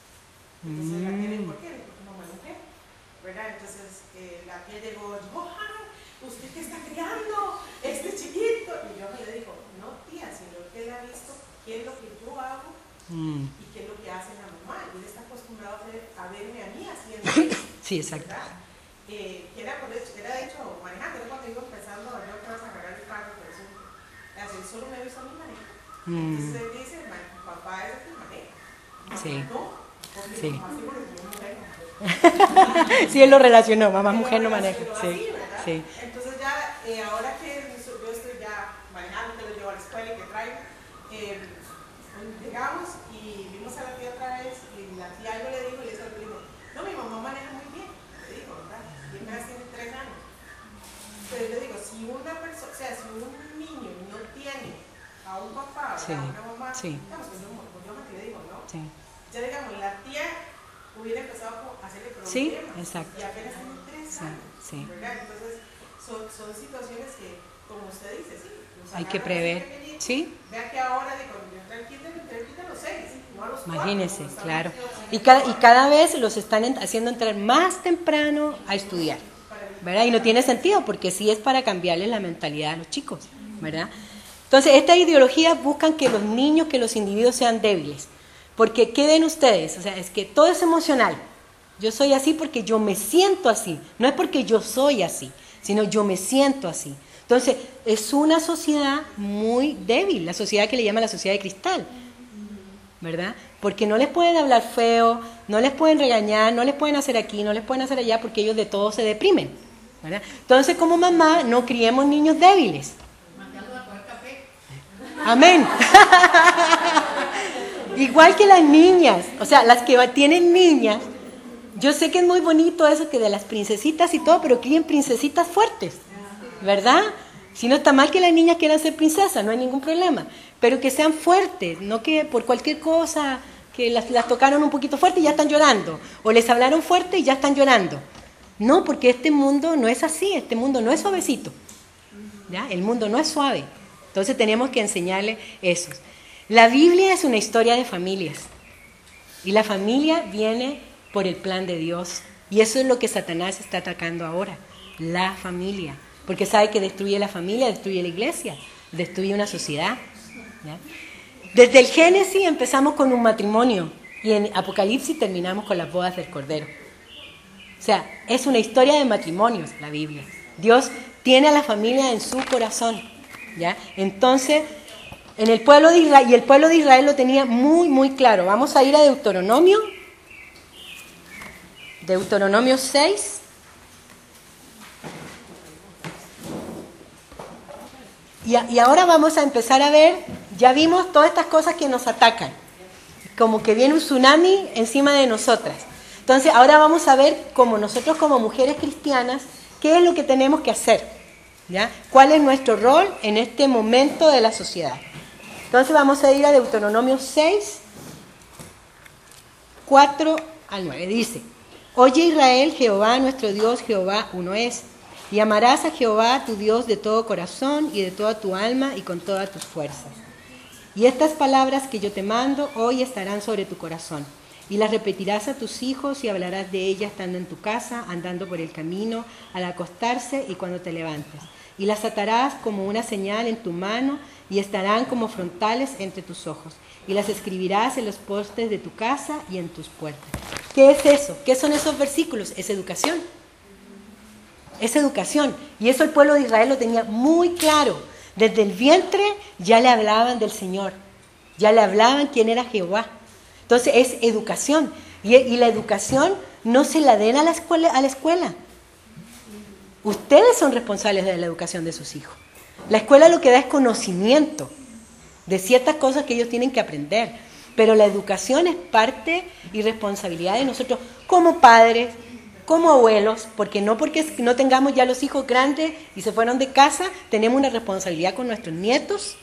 Entonces la tía le dijo, ¿por qué? Porque mamá mujer, ¿verdad? Entonces eh, la tía llegó, Johan, ¿usted qué está criando? Este chiquito. Y Johan le dijo, no tía, sino que él ha visto qué es lo que yo hago Mm, y qué es lo que hace la mamá. Y él está acostumbrado a, ver- a verme a mí haciendo (coughs) eso. Sí, exacto. Eh, que era, era de hecho manejando, era cuando iba empezando yo que vas a agarrar el carro, por eso así, solo me he visto a mí manejar. Entonces Mm, él dice, "Ma- papá es el que maneja. Mamá Sí. No, porque Sí. mamá seguro que yo no manejo. (laughs) Sí, él lo relacionó, mamá, Pero mujer no maneja. Sí, ¿verdad? sí. Entonces ya, eh, ahora que yo estoy ya manejando, que lo llevo a la escuela y que traigo, eh, llegamos y vimos a la tía otra vez y la tía algo le dijo y le dijo, no, mi mamá maneja muy bien, le dijo, ¿verdad? Y apenas tiene tres años. Pero le digo, si una persona, o sea, si un niño no tiene a un papá, Sí, a una mamá, sí. digamos, pues yo, pues yo que le digo, ¿no? Sí, Ya digamos, la tía hubiera empezado a hacerle problemas. Sí, exacto. Y apenas tiene tres Sí. ¿verdad? Entonces, son, son situaciones que, como usted dice, sí. hay que prever. Sí, Vea que ahora, cuando yo kinder a los seis, no a los imagínense, claro. Y cada, y cada vez los están en- haciendo entrar más temprano a estudiar. ¿verdad? Y no tiene sentido porque sí es para cambiarles la mentalidad a los chicos, ¿verdad? Entonces, estas ideologías buscan que los niños, que los individuos sean débiles. Porque, ¿qué ven ustedes? O sea, es que todo es emocional. Yo soy así porque yo me siento así. No es porque yo soy así, sino yo me siento así. Entonces, es una sociedad muy débil, la sociedad que le llaman la sociedad de cristal. ¿verdad? Porque no les pueden hablar feo, no les pueden regañar, no les pueden hacer aquí, no les pueden hacer allá, porque ellos de todo se deprimen, ¿verdad? Entonces, como mamá, no criemos niños débiles. Amén. (laughs) Igual que las niñas, o sea, las que tienen niñas, yo sé que es muy bonito eso que de las princesitas y todo, pero críen princesitas fuertes, ¿verdad? Si no está mal que las niñas quieran ser princesas, no hay ningún problema, pero que sean fuertes, no que por cualquier cosa que las, las tocaron un poquito fuerte y ya están llorando, o les hablaron fuerte y ya están llorando. No, porque este mundo no es así, este mundo no es suavecito, ¿ya? El mundo no es suave. Entonces tenemos que enseñarle eso. La Biblia es una historia de familias. Y la familia viene por el plan de Dios. Y eso es lo que Satanás está atacando ahora, la familia. Porque sabe que destruye la familia, destruye la iglesia, destruye una sociedad. Desde el Génesis empezamos con un matrimonio y en Apocalipsis terminamos con las bodas del Cordero. O sea, es una historia de matrimonios la Biblia. Dios tiene a la familia en su corazón. ¿ya? Entonces, en el pueblo de Israel, y el pueblo de Israel lo tenía muy, muy claro. Vamos a ir a Deuteronomio. Deuteronomio 6. Y, ahora vamos a empezar a ver, ya vimos todas estas cosas que nos atacan, como que viene un tsunami encima de nosotras. Entonces ahora vamos a ver como nosotros como mujeres cristianas, qué es lo que tenemos que hacer, ¿ya? ¿Cuál es nuestro rol en este momento de la sociedad? Entonces vamos a ir a Deuteronomio 6, 4 al 9. Dice, Oye Israel, Jehová nuestro Dios, Jehová uno es. Y amarás a Jehová tu Dios de todo corazón y de toda tu alma y con todas tus fuerzas. Y estas palabras que yo te mando hoy estarán sobre tu corazón. Y las repetirás a tus hijos y hablarás de ellas estando en tu casa, andando por el camino, al acostarse y cuando te levantes. Y las atarás como una señal en tu mano y estarán como frontales entre tus ojos. Y las escribirás en los postes de tu casa y en tus puertas. ¿Qué es eso? ¿Qué son esos versículos? Es educación es educación. Y eso el pueblo de Israel lo tenía muy claro. Desde el vientre ya le hablaban del Señor, ya le hablaban quién era Jehová. Entonces es educación. Y, la educación no se la den a la, escuela, a la escuela. Ustedes son responsables de la educación de sus hijos. La escuela lo que da es conocimiento de ciertas cosas que ellos tienen que aprender. Pero la educación es parte y responsabilidad de nosotros como padres, como abuelos, porque no porque no tengamos ya los hijos grandes y se fueron de casa, tenemos una responsabilidad con nuestros nietos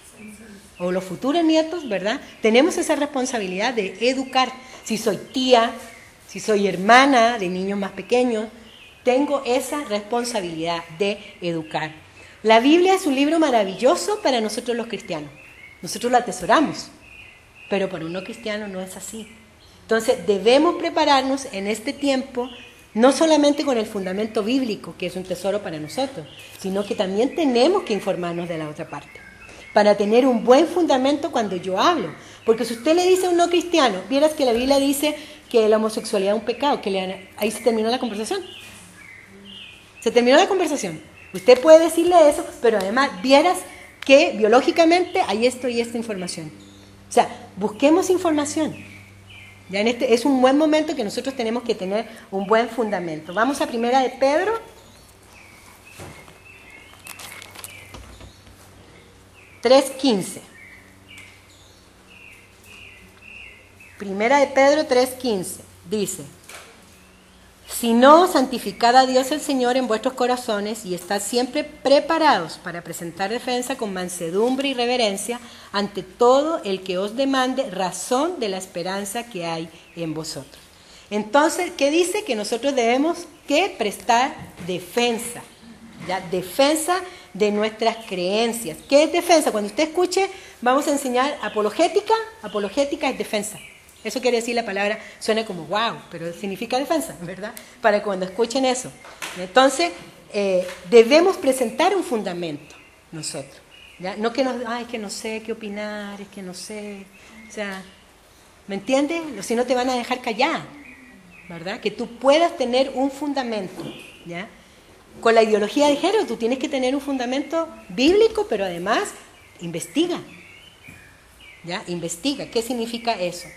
o los futuros nietos, ¿verdad? Tenemos esa responsabilidad de educar. Si soy tía, si soy hermana de niños más pequeños, tengo esa responsabilidad de educar. La Biblia es un libro maravilloso para nosotros los cristianos. Nosotros lo atesoramos, pero para un no cristiano no es así. Entonces debemos prepararnos en este tiempo no solamente con el fundamento bíblico, que es un tesoro para nosotros, sino que también tenemos que informarnos de la otra parte, para tener un buen fundamento cuando yo hablo. Porque si usted le dice a un no cristiano, vieras que la Biblia dice que la homosexualidad es un pecado, que ahí se terminó la conversación. Se terminó la conversación. Usted puede decirle eso, pero además vieras que biológicamente hay esto y esta información. O sea, busquemos información. Ya en este es un buen momento que nosotros tenemos que tener un buen fundamento. Vamos a primera de Pedro. Tres quince. Primera de Pedro 3.15 dice, si no, santificad a Dios el Señor en vuestros corazones y estad siempre preparados para presentar defensa con mansedumbre y reverencia ante todo el que os demande razón de la esperanza que hay en vosotros. Entonces, ¿qué dice? Que nosotros debemos que prestar defensa, ¿ya? defensa de nuestras creencias. ¿Qué es defensa? Cuando usted escuche, vamos a enseñar apologética. Apologética es defensa. Eso quiere decir la palabra, suena como wow, pero significa defensa, ¿verdad? Para cuando escuchen eso. Entonces, eh, debemos presentar un fundamento nosotros. No que nos, ay, que no sé qué opinar, es que no sé. O sea, ¿me entiendes? Si no te van a dejar callar, ¿verdad? Que tú puedas tener un fundamento, ¿ya? Con la ideología de género tú tienes que tener un fundamento bíblico, pero además investiga, ¿ya? Investiga. ¿Qué significa eso?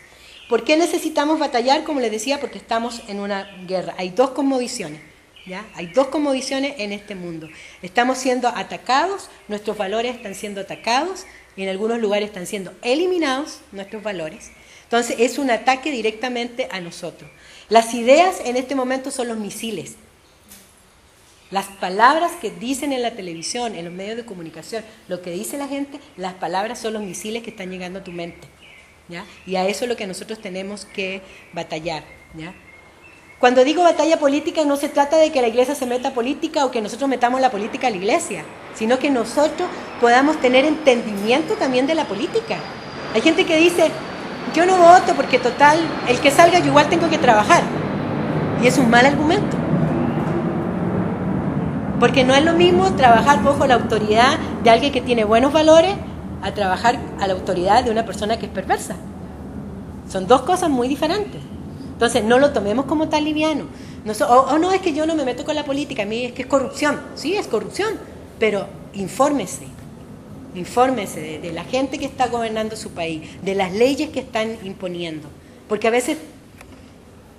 ¿Por qué necesitamos batallar? Como les decía, porque estamos en una guerra. Hay dos conmovisiones. ¿ya? Hay dos conmovisiones en este mundo. Estamos siendo atacados, nuestros valores están siendo atacados y en algunos lugares están siendo eliminados nuestros valores. Entonces es un ataque directamente a nosotros. Las ideas en este momento son los misiles. Las palabras que dicen en la televisión, en los medios de comunicación, lo que dice la gente, las palabras son los misiles que están llegando a tu mente. Y a eso es lo que nosotros tenemos que batallar, Cuando digo batalla política no se trata de que la iglesia se meta política o que nosotros metamos la política a la iglesia, sino que nosotros podamos tener entendimiento también de la política. Hay gente que dice, yo no voto porque total, el que salga yo igual tengo que trabajar. Y es un mal argumento. Porque no es lo mismo trabajar bajo la autoridad de alguien que tiene buenos valores a trabajar a la autoridad de una persona que es perversa. Son dos cosas muy diferentes. Entonces, no lo tomemos como tal liviano. No, o, no es que yo no me meto con la política, a mí es que es corrupción. Sí, es corrupción, pero infórmese. Infórmese de, de la gente que está gobernando su país, de las leyes que están imponiendo. Porque a veces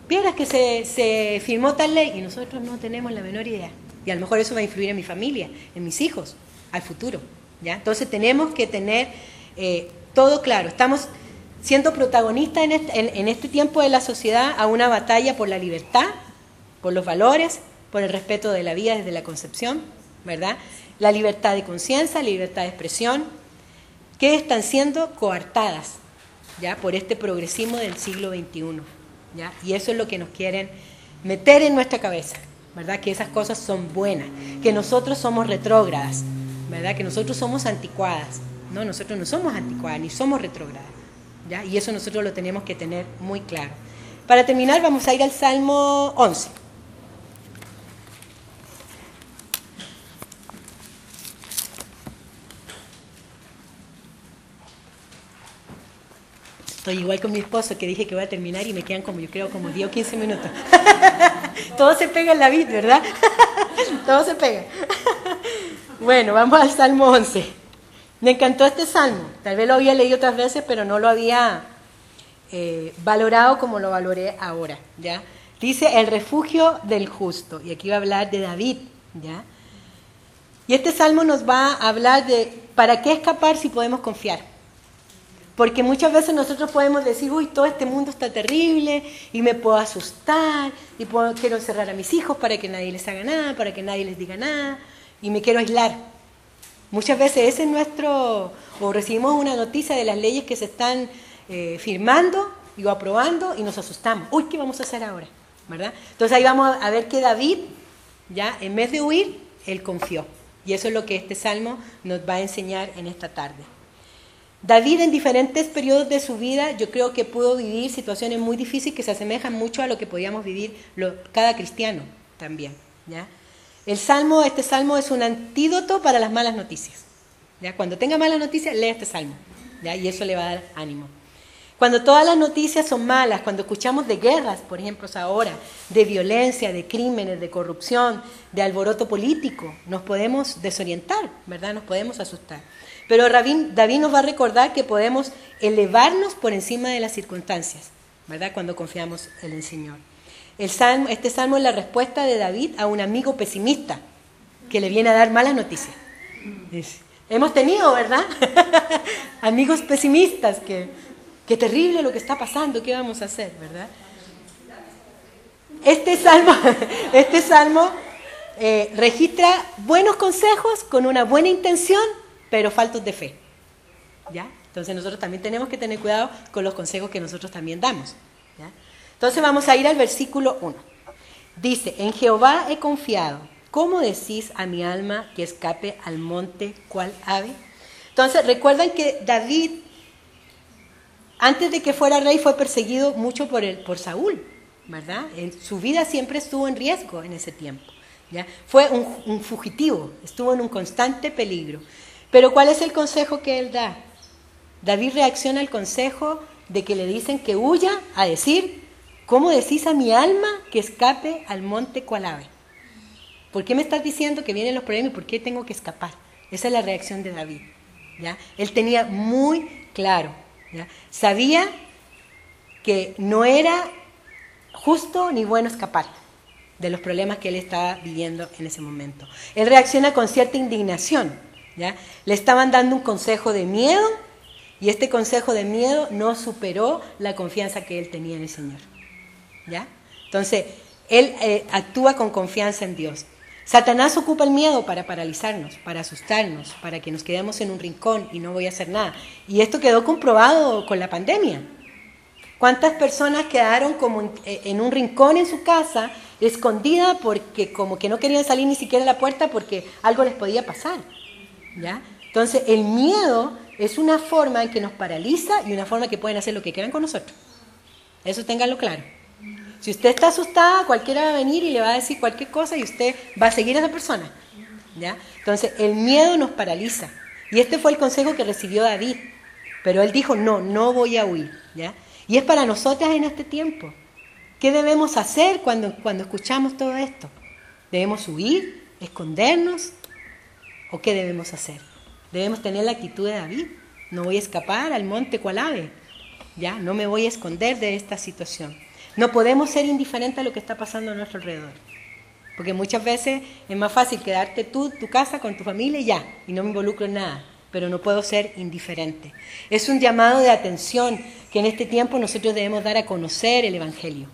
vieras que se, se firmó tal ley y nosotros no tenemos la menor idea. Y a lo mejor eso va a influir en mi familia, en mis hijos, al futuro. ¿Ya? Entonces tenemos que tener eh, todo claro. Estamos siendo protagonistas en este, en- en este tiempo de la sociedad a una batalla por la libertad, por los valores, por el respeto de la vida desde la concepción, ¿verdad? La libertad de conciencia, la libertad de expresión, que están siendo coartadas ya por este progresismo del siglo XXI. ¿ya? Y eso es lo que nos quieren meter en nuestra cabeza, ¿verdad? Que esas cosas son buenas, que nosotros somos retrógradas, ¿verdad? Que nosotros somos anticuadas. No, nosotros no somos anticuadas ni somos retrógradas. ¿ya? Y eso nosotros lo tenemos que tener muy claro. Para terminar, vamos a ir al Salmo 11. Estoy igual con mi esposo que dije que voy a terminar y me quedan como yo creo como 10 o 15 minutos. (laughs) Todo se pega en la vida, ¿verdad? (laughs) Todo se pega. Bueno, vamos al Salmo 11. Me encantó este salmo. Tal vez lo había leído otras veces, pero no lo había eh, valorado como lo valoré ahora. ¿ya? Dice el refugio del justo. Y aquí va a hablar de David. ¿ya? Y este salmo nos va a hablar de para qué escapar si podemos confiar. Porque muchas veces nosotros podemos decir, uy, todo este mundo está terrible y me puedo asustar y puedo- quiero encerrar a mis hijos para que nadie les haga nada, para que nadie les diga nada y me quiero aislar. Muchas veces ese es nuestro, o recibimos una noticia de las leyes que se están eh, firmando y o aprobando y nos asustamos. Uy, ¿qué vamos a hacer ahora? ¿Verdad? Entonces ahí vamos a ver que David, ya en vez de huir, él confió. Y eso es lo que este salmo nos va a enseñar en esta tarde. David en diferentes periodos de su vida yo creo que pudo vivir situaciones muy difíciles que se asemejan mucho a lo que podíamos vivir lo- cada cristiano también. ¿ya? El salmo, este salmo es un antídoto para las malas noticias. ¿ya? Cuando tenga malas noticias, lea este salmo ¿ya? y eso le va a dar ánimo. Cuando todas las noticias son malas, cuando escuchamos de guerras, por ejemplo, ahora, de violencia, de crímenes, de corrupción, de alboroto político, nos podemos desorientar, ¿verdad? Nos podemos asustar. Pero David nos va a recordar que podemos elevarnos por encima de las circunstancias, ¿verdad? Cuando confiamos en el Señor. El salmo, este salmo es la respuesta de David a un amigo pesimista que le viene a dar malas noticias. Hemos tenido, ¿verdad? (laughs) Amigos pesimistas que, terrible lo que está pasando, ¿qué vamos a hacer, verdad? Este salmo, (laughs) este salmo eh, registra buenos consejos con una buena intención, pero faltos de fe. ¿Ya? Entonces nosotros también tenemos que tener cuidado con los consejos que nosotros también damos. Entonces vamos a ir al versículo 1. Dice, en Jehová he confiado. ¿Cómo decís a mi alma que escape al monte cual ave? Entonces recuerdan que David, antes de que fuera rey, fue perseguido mucho por, el, por Saúl, ¿verdad? En su vida siempre estuvo en riesgo en ese tiempo. ¿ya? Fue un fugitivo, estuvo en un constante peligro. Pero ¿cuál es el consejo que él da? David reacciona al consejo de que le dicen que huya a decir, ¿cómo decís a mi alma que escape al monte cual ave? ¿Por qué me estás diciendo que vienen los problemas y por qué tengo que escapar? Esa es la reacción de David. ¿ya? Él tenía muy claro, ¿ya? sabía que no era justo ni bueno escapar de los problemas que él estaba viviendo en ese momento. Él reacciona con cierta indignación. ¿ya? Le estaban dando un consejo de miedo y este consejo de miedo no superó la confianza que él tenía en el Señor. ¿Ya? Entonces, él eh, actúa con confianza en Dios. Satanás ocupa el miedo para paralizarnos, para asustarnos, para que nos quedemos en un rincón y no voy a hacer nada. Y esto quedó comprobado con la pandemia. ¿Cuántas personas quedaron como en, en un rincón en su casa, escondida porque como que no querían salir ni siquiera a la puerta porque algo les podía pasar? ¿Ya? Entonces, el miedo es una forma en que nos paraliza y una forma que pueden hacer lo que quieran con nosotros. Eso ténganlo claro. Si usted está asustada, cualquiera va a venir y le va a decir cualquier cosa y usted va a seguir a esa persona. ¿ya? Entonces, el miedo nos paraliza. Y este fue el consejo que recibió David. Pero él dijo, no, no voy a huir. ¿ya? Y es para nosotras en este tiempo. ¿Qué debemos hacer cuando, cuando escuchamos todo esto? ¿Debemos huir? ¿Escondernos? ¿O qué debemos hacer? Debemos tener la actitud de David. No voy a escapar al monte cual ave. ¿ya? No me voy a esconder de esta situación. No podemos ser indiferentes a lo que está pasando a nuestro alrededor. Porque muchas veces es más fácil quedarte tú, tu casa, con tu familia y ya, y no me involucro en nada, pero no puedo ser indiferente. Es un llamado de atención que en este tiempo nosotros debemos dar a conocer el Evangelio.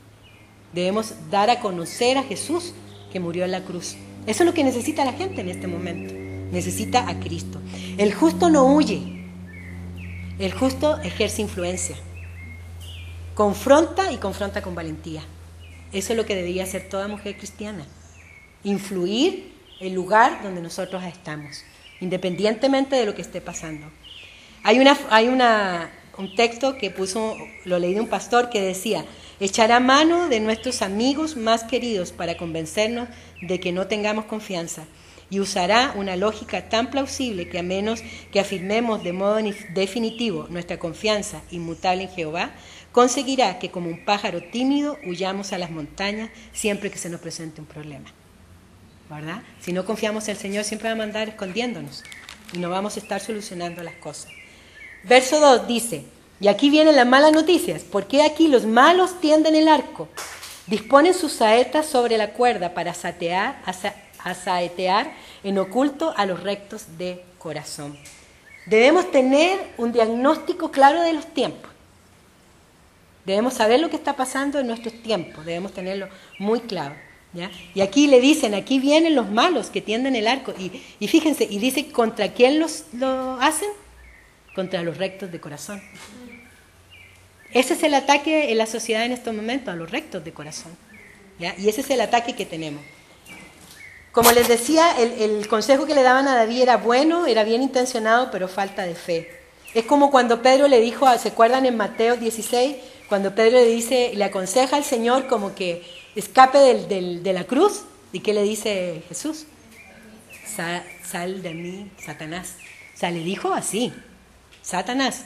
Debemos dar a conocer a Jesús que murió en la cruz. Eso es lo que necesita la gente en este momento. Necesita a Cristo. El justo no huye. El justo ejerce influencia. Confronta y confronta con valentía. Eso es lo que debería hacer toda mujer cristiana influir el lugar donde nosotros estamos, independientemente de lo que esté pasando. Hay, una, hay una, un texto que puso, lo leí de un pastor que decía, echará mano de nuestros amigos más queridos para convencernos de que no tengamos confianza y usará una lógica tan plausible que a menos que afirmemos de modo definitivo nuestra confianza inmutable en Jehová, conseguirá que como un pájaro tímido huyamos a las montañas siempre que se nos presente un problema. ¿verdad? Si no confiamos en el Señor, siempre va a mandar escondiéndonos y no vamos a estar solucionando las cosas. Verso 2 dice, y aquí vienen las malas noticias, porque aquí los malos tienden el arco, disponen sus saetas sobre la cuerda para satear, saetear en oculto a los rectos de corazón. Debemos tener un diagnóstico claro de los tiempos. Debemos saber lo que está pasando en nuestros tiempos, debemos tenerlo muy claro. Y aquí le dicen, aquí vienen los malos que tienden el arco. Y, fíjense, y dice, ¿contra quién los, lo hacen? Contra los rectos de corazón. Ese es el ataque en la sociedad en estos momentos, a los rectos de corazón. Y ese es el ataque que tenemos. Como les decía, el, el, consejo que le daban a David era bueno, era bien intencionado, pero falta de fe. Es como cuando Pedro le dijo, ¿se acuerdan en Mateo 16? Cuando Pedro le dice, le aconseja al Señor como que escape de la cruz. ¿Y qué le dice Jesús? Sal, de mí, Satanás. O sea, le dijo así, Satanás,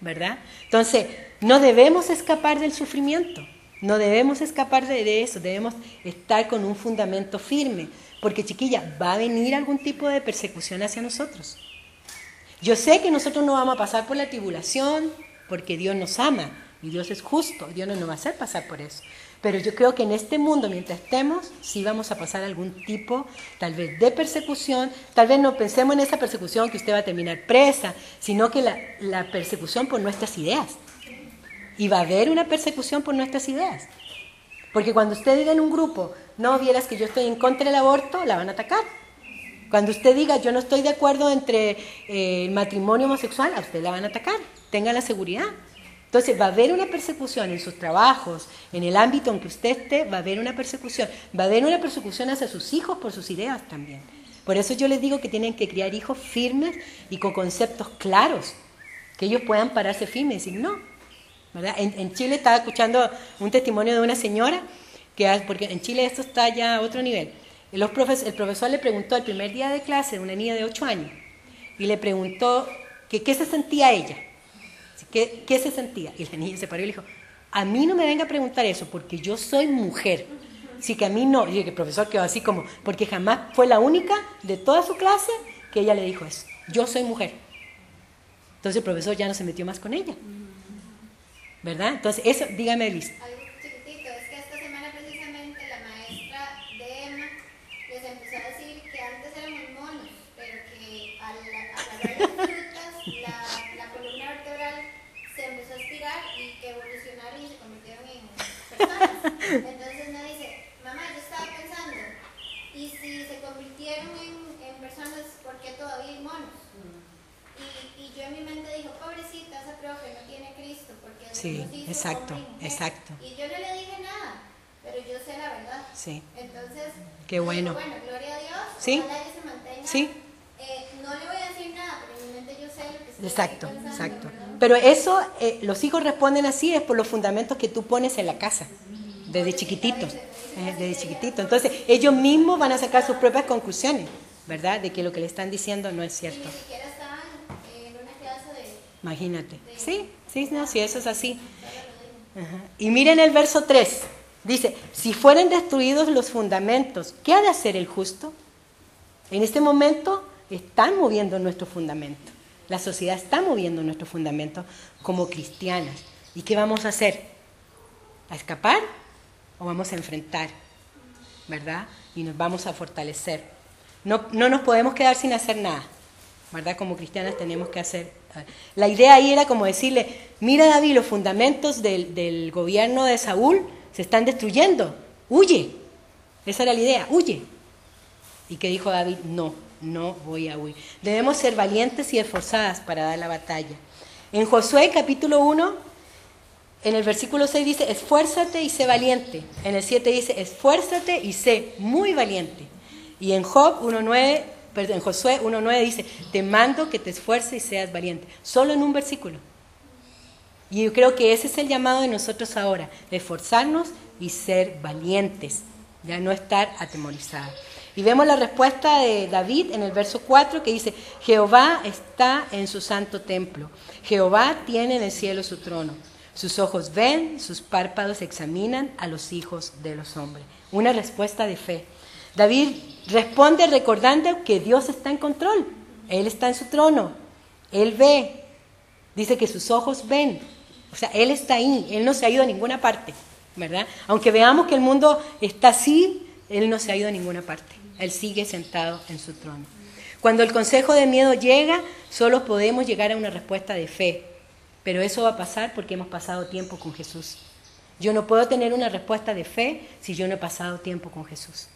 ¿verdad? Entonces, no debemos escapar del sufrimiento, no debemos escapar de eso, debemos estar con un fundamento firme, porque chiquilla, va a venir algún tipo de persecución hacia nosotros. Yo sé que nosotros no vamos a pasar por la tribulación, porque Dios nos ama y Dios es justo, Dios no nos va a hacer pasar por eso. Pero yo creo que en este mundo, mientras estemos, sí vamos a pasar algún tipo, tal vez, de persecución. Tal vez no pensemos en esa persecución que usted va a terminar presa, sino que la, persecución por nuestras ideas. Y va a haber una persecución por nuestras ideas. Porque cuando usted diga en un grupo, no vieras que yo estoy en contra del aborto, la van a atacar. Cuando usted diga, yo no estoy de acuerdo entre eh, el matrimonio homosexual, a usted la van a atacar. Tenga la seguridad. Entonces va a haber una persecución en sus trabajos, en el ámbito en que usted esté, va a haber una persecución. Va a haber una persecución hacia sus hijos por sus ideas también. Por eso yo les digo que tienen que criar hijos firmes y con conceptos claros, que ellos puedan pararse firmes y decir, no. En, Chile estaba escuchando un testimonio de una señora, que porque en Chile esto está ya a otro nivel. el profesor le preguntó el primer día de clase de una niña de 8 años y le preguntó que qué se sentía ella. ¿Qué, se sentía? Y la niña se paró y le dijo, a mí no me venga a preguntar eso, porque yo soy mujer. Así que a mí no. Y el profesor quedó así como, porque jamás fue la única de toda su clase que ella le dijo eso. Yo soy mujer. Entonces el profesor ya no se metió más con ella. ¿Verdad? Entonces, eso, dígame, Liz. Entonces me dice, mamá, yo estaba pensando, ¿y si se convirtieron en, en personas, por qué todavía hay monos? Y, y, yo en mi mente dijo, pobrecita, esa que no tiene Cristo, porque sí, exacto, exacto. Y yo no le dije nada, pero yo sé la verdad. Sí. Entonces, qué bueno. bueno, gloria a Dios, ¿Sí? ojalá que se mantenga. Sí. Eh, no le voy a decir nada, pero en mi mente yo sé lo que estoy Exacto, pensando, exacto. ¿verdad? Pero eso, eh, los hijos responden así, es por los fundamentos que tú pones en la casa desde chiquititos, eh, desde chiquitito. Entonces, ellos mismos van a sacar sus propias conclusiones, ¿verdad? De que lo que le están diciendo no es cierto. ni siquiera estaban en una clase de... Imagínate. Sí, sí, no, si eso es así. Y miren el verso 3. Dice, si fueren destruidos los fundamentos, ¿qué ha de hacer el justo? En este momento están moviendo nuestro fundamento. La sociedad está moviendo nuestro fundamento como cristianas. ¿Y qué vamos a hacer? a escapar o vamos a enfrentar, ¿verdad? Y nos vamos a fortalecer. No, no nos podemos quedar sin hacer nada, ¿verdad? Como cristianas tenemos que hacer. La idea ahí era como decirle, mira David, los fundamentos del, del gobierno de Saúl se están destruyendo, huye. Esa era la idea, huye. ¿Y qué dijo David? No, no voy a huir. Debemos ser valientes y esforzadas para dar la batalla. En Josué capítulo 1, en el versículo 6 dice, esfuérzate y sé valiente. En el 7 dice, esfuérzate y sé muy valiente. Y en Job 1.9, perdón, en Josué 1.9 dice, te mando que te esfuerces y seas valiente. Solo en un versículo. Y yo creo que ese es el llamado de nosotros ahora, esforzarnos y ser valientes, ya no estar atemorizados. Y vemos la respuesta de David en el verso 4 que dice, Jehová está en su santo templo, Jehová tiene en el cielo su trono. Sus ojos ven, sus párpados examinan a los hijos de los hombres. Una respuesta de fe. David responde recordando que Dios está en control. Él está en su trono. Él ve. Dice que sus ojos ven. O sea, Él está ahí. Él no se ha ido a ninguna parte. ¿Verdad? Aunque veamos que el mundo está así, Él no se ha ido a ninguna parte. Él sigue sentado en su trono. Cuando el consejo de miedo llega, solo podemos llegar a una respuesta de fe. Pero eso va a pasar porque hemos pasado tiempo con Jesús. Yo no puedo tener una respuesta de fe si yo no he pasado tiempo con Jesús.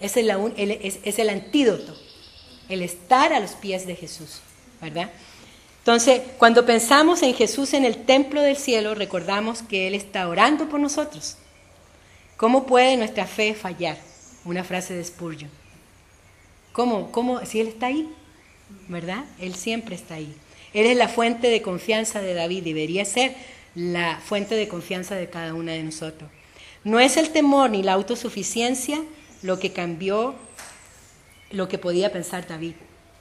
Es el, es el antídoto, el estar a los pies de Jesús, ¿verdad? Entonces, cuando pensamos en Jesús en el templo del cielo, recordamos que Él está orando por nosotros. ¿Cómo puede nuestra fe fallar? Una frase de Spurgeon. ¿Cómo? ¿Cómo? Si Él está ahí, ¿verdad? Él siempre está ahí. Él es la fuente de confianza de David, debería ser la fuente de confianza de cada una de nosotros. No es el temor ni la autosuficiencia lo que cambió lo que podía pensar David,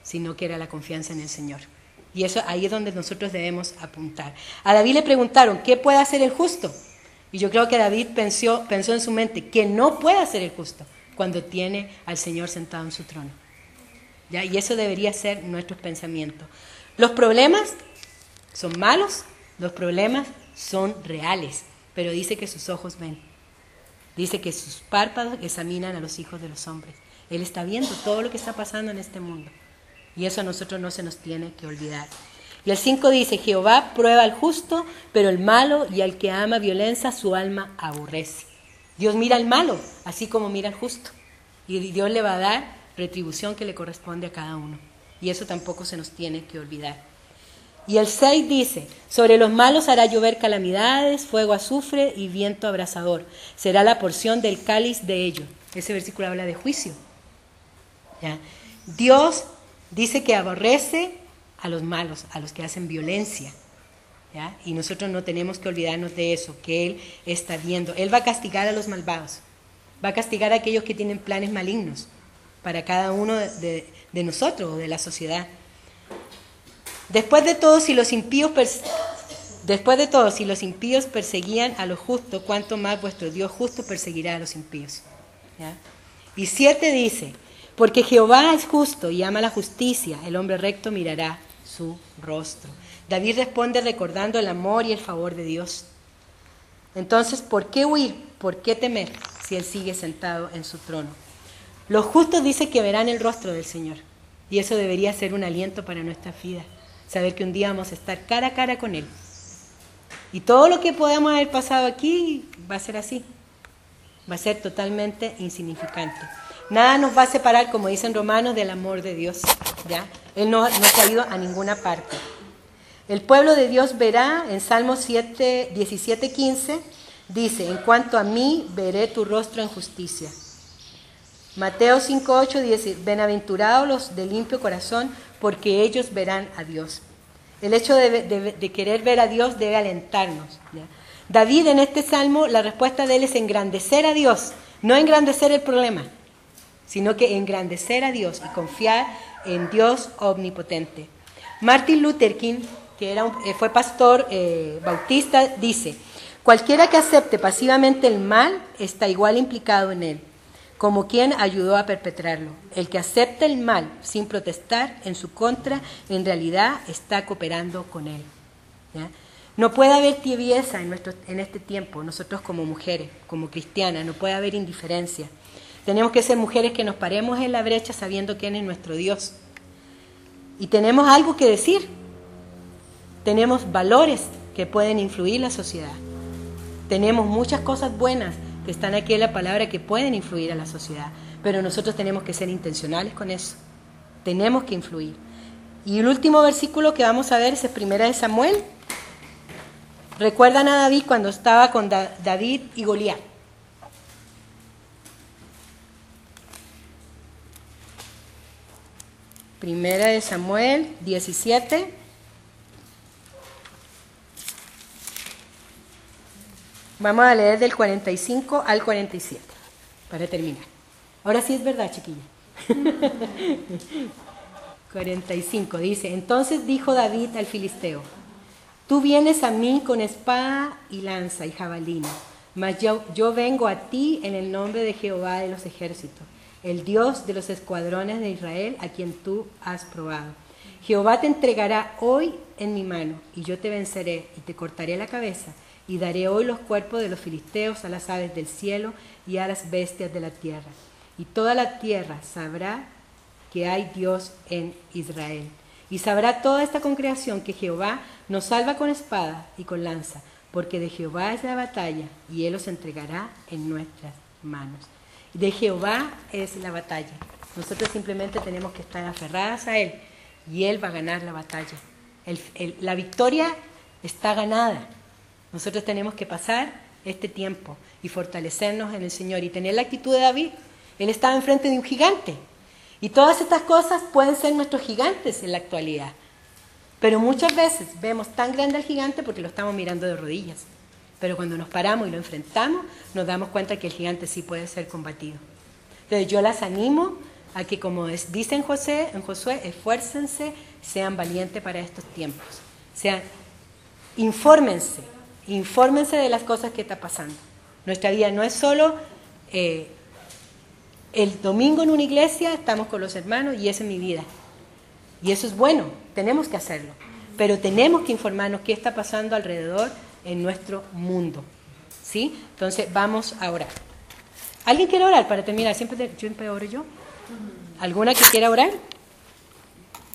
sino que era la confianza en el Señor. Y eso ahí es donde nosotros debemos apuntar. A David le preguntaron, ¿qué puede hacer el justo? Y yo creo que David pensó, pensó en su mente que no puede hacer el justo cuando tiene al Señor sentado en su trono. ¿Ya? Y eso debería ser nuestros pensamientos. Los problemas son malos, los problemas son reales, pero dice que sus ojos ven. Dice que sus párpados examinan a los hijos de los hombres. Él está viendo todo lo que está pasando en este mundo. Y eso a nosotros no se nos tiene que olvidar. Y el 5 dice, Jehová prueba al justo, pero el malo y al que ama violencia su alma aborrece. Dios mira al malo, así como mira al justo. Y Dios le va a dar retribución que le corresponde a cada uno. Y eso tampoco se nos tiene que olvidar. Y el 6 dice, sobre los malos hará llover calamidades, fuego azufre y viento abrasador. Será la porción del cáliz de ellos. Ese versículo habla de juicio. Dios dice que aborrece a los malos, a los que hacen violencia. Y nosotros no tenemos que olvidarnos de eso, que Él está viendo. Él va a castigar a los malvados, va a castigar a aquellos que tienen planes malignos para cada uno de, nosotros o de la sociedad. Después de todo, si los impíos después de todo, si los impíos perseguían a los justos, cuánto más vuestro Dios justo perseguirá a los impíos. Y siete dice, porque Jehová es justo y ama la justicia, el hombre recto mirará su rostro. David responde recordando el amor y el favor de Dios. Entonces, ¿por qué huir? ¿Por qué temer si Él sigue sentado en su trono? Los justos dicen que verán el rostro del Señor. Y eso debería ser un aliento para nuestra vida. Saber que un día vamos a estar cara a cara con Él. Y todo lo que podamos haber pasado aquí va a ser así. Va a ser totalmente insignificante. Nada nos va a separar, como dicen romanos, del amor de Dios. ¿ya? Él no, no se ha ido a ninguna parte. El pueblo de Dios verá en Salmos 7, 17, 15, dice, en cuanto a mí, veré tu rostro en justicia. Mateo 5.8 dice, bienaventurados los de limpio corazón, porque ellos verán a Dios. El hecho de, querer ver a Dios debe alentarnos. David en este salmo, la respuesta de él es engrandecer a Dios, no engrandecer el problema, sino que engrandecer a Dios y confiar en Dios omnipotente. Martin Luther King, que era eh, fue pastor eh, bautista, dice, cualquiera que acepte pasivamente el mal está igual implicado en él como quien ayudó a perpetrarlo. El que acepta el mal sin protestar en su contra, en realidad está cooperando con él. No puede haber tibieza en, nuestro, en este tiempo, nosotros como mujeres, como cristianas, no puede haber indiferencia. Tenemos que ser mujeres que nos paremos en la brecha sabiendo quién es nuestro Dios. Y tenemos algo que decir. Tenemos valores que pueden influir la sociedad. Tenemos muchas cosas buenas que están aquí en la palabra que pueden influir a la sociedad. Pero nosotros tenemos que ser intencionales con eso. Tenemos que influir. Y el último versículo que vamos a ver es primera de Samuel. Recuerdan a David cuando estaba con David y Goliat. Primera de Samuel 17. Vamos a leer del 45 al 47 para terminar. Ahora sí es verdad, chiquilla. (laughs) 45 dice, entonces dijo David al filisteo, tú vienes a mí con espada y lanza y jabalina, mas yo, yo vengo a ti en el nombre de Jehová de los ejércitos el Dios de los escuadrones de Israel, a quien tú has probado. Jehová te entregará hoy en mi mano, y yo te venceré, y te cortaré la cabeza, y daré hoy los cuerpos de los filisteos a las aves del cielo y a las bestias de la tierra. Y toda la tierra sabrá que hay Dios en Israel. Y sabrá toda esta congregación que Jehová nos salva con espada y con lanza, porque de Jehová es la batalla, y él los entregará en nuestras manos. De Jehová es la batalla. Nosotros simplemente tenemos que estar aferradas a Él y Él va a ganar la batalla. la victoria está ganada. Nosotros tenemos que pasar este tiempo y fortalecernos en el Señor y tener la actitud de David. Él estaba enfrente de un gigante. Y todas estas cosas pueden ser nuestros gigantes en la actualidad. Pero muchas veces vemos tan grande al gigante porque lo estamos mirando de rodillas. Pero cuando nos paramos y lo enfrentamos, nos damos cuenta que el gigante sí puede ser combatido. Entonces yo las animo a que, como dice en, José, en Josué, esfuércense, sean valientes para estos tiempos. Sean, infórmense, infórmense de las cosas que está pasando. Nuestra vida no es solo eh, el domingo en una iglesia, estamos con los hermanos y esa es mi vida. Y eso es bueno, tenemos que hacerlo. Pero tenemos que informarnos qué está pasando alrededor en nuestro mundo. ¿Sí? Entonces vamos a orar. ¿Alguien quiere orar para terminar? Siempre, yo oro yo. ¿Alguna que quiera orar?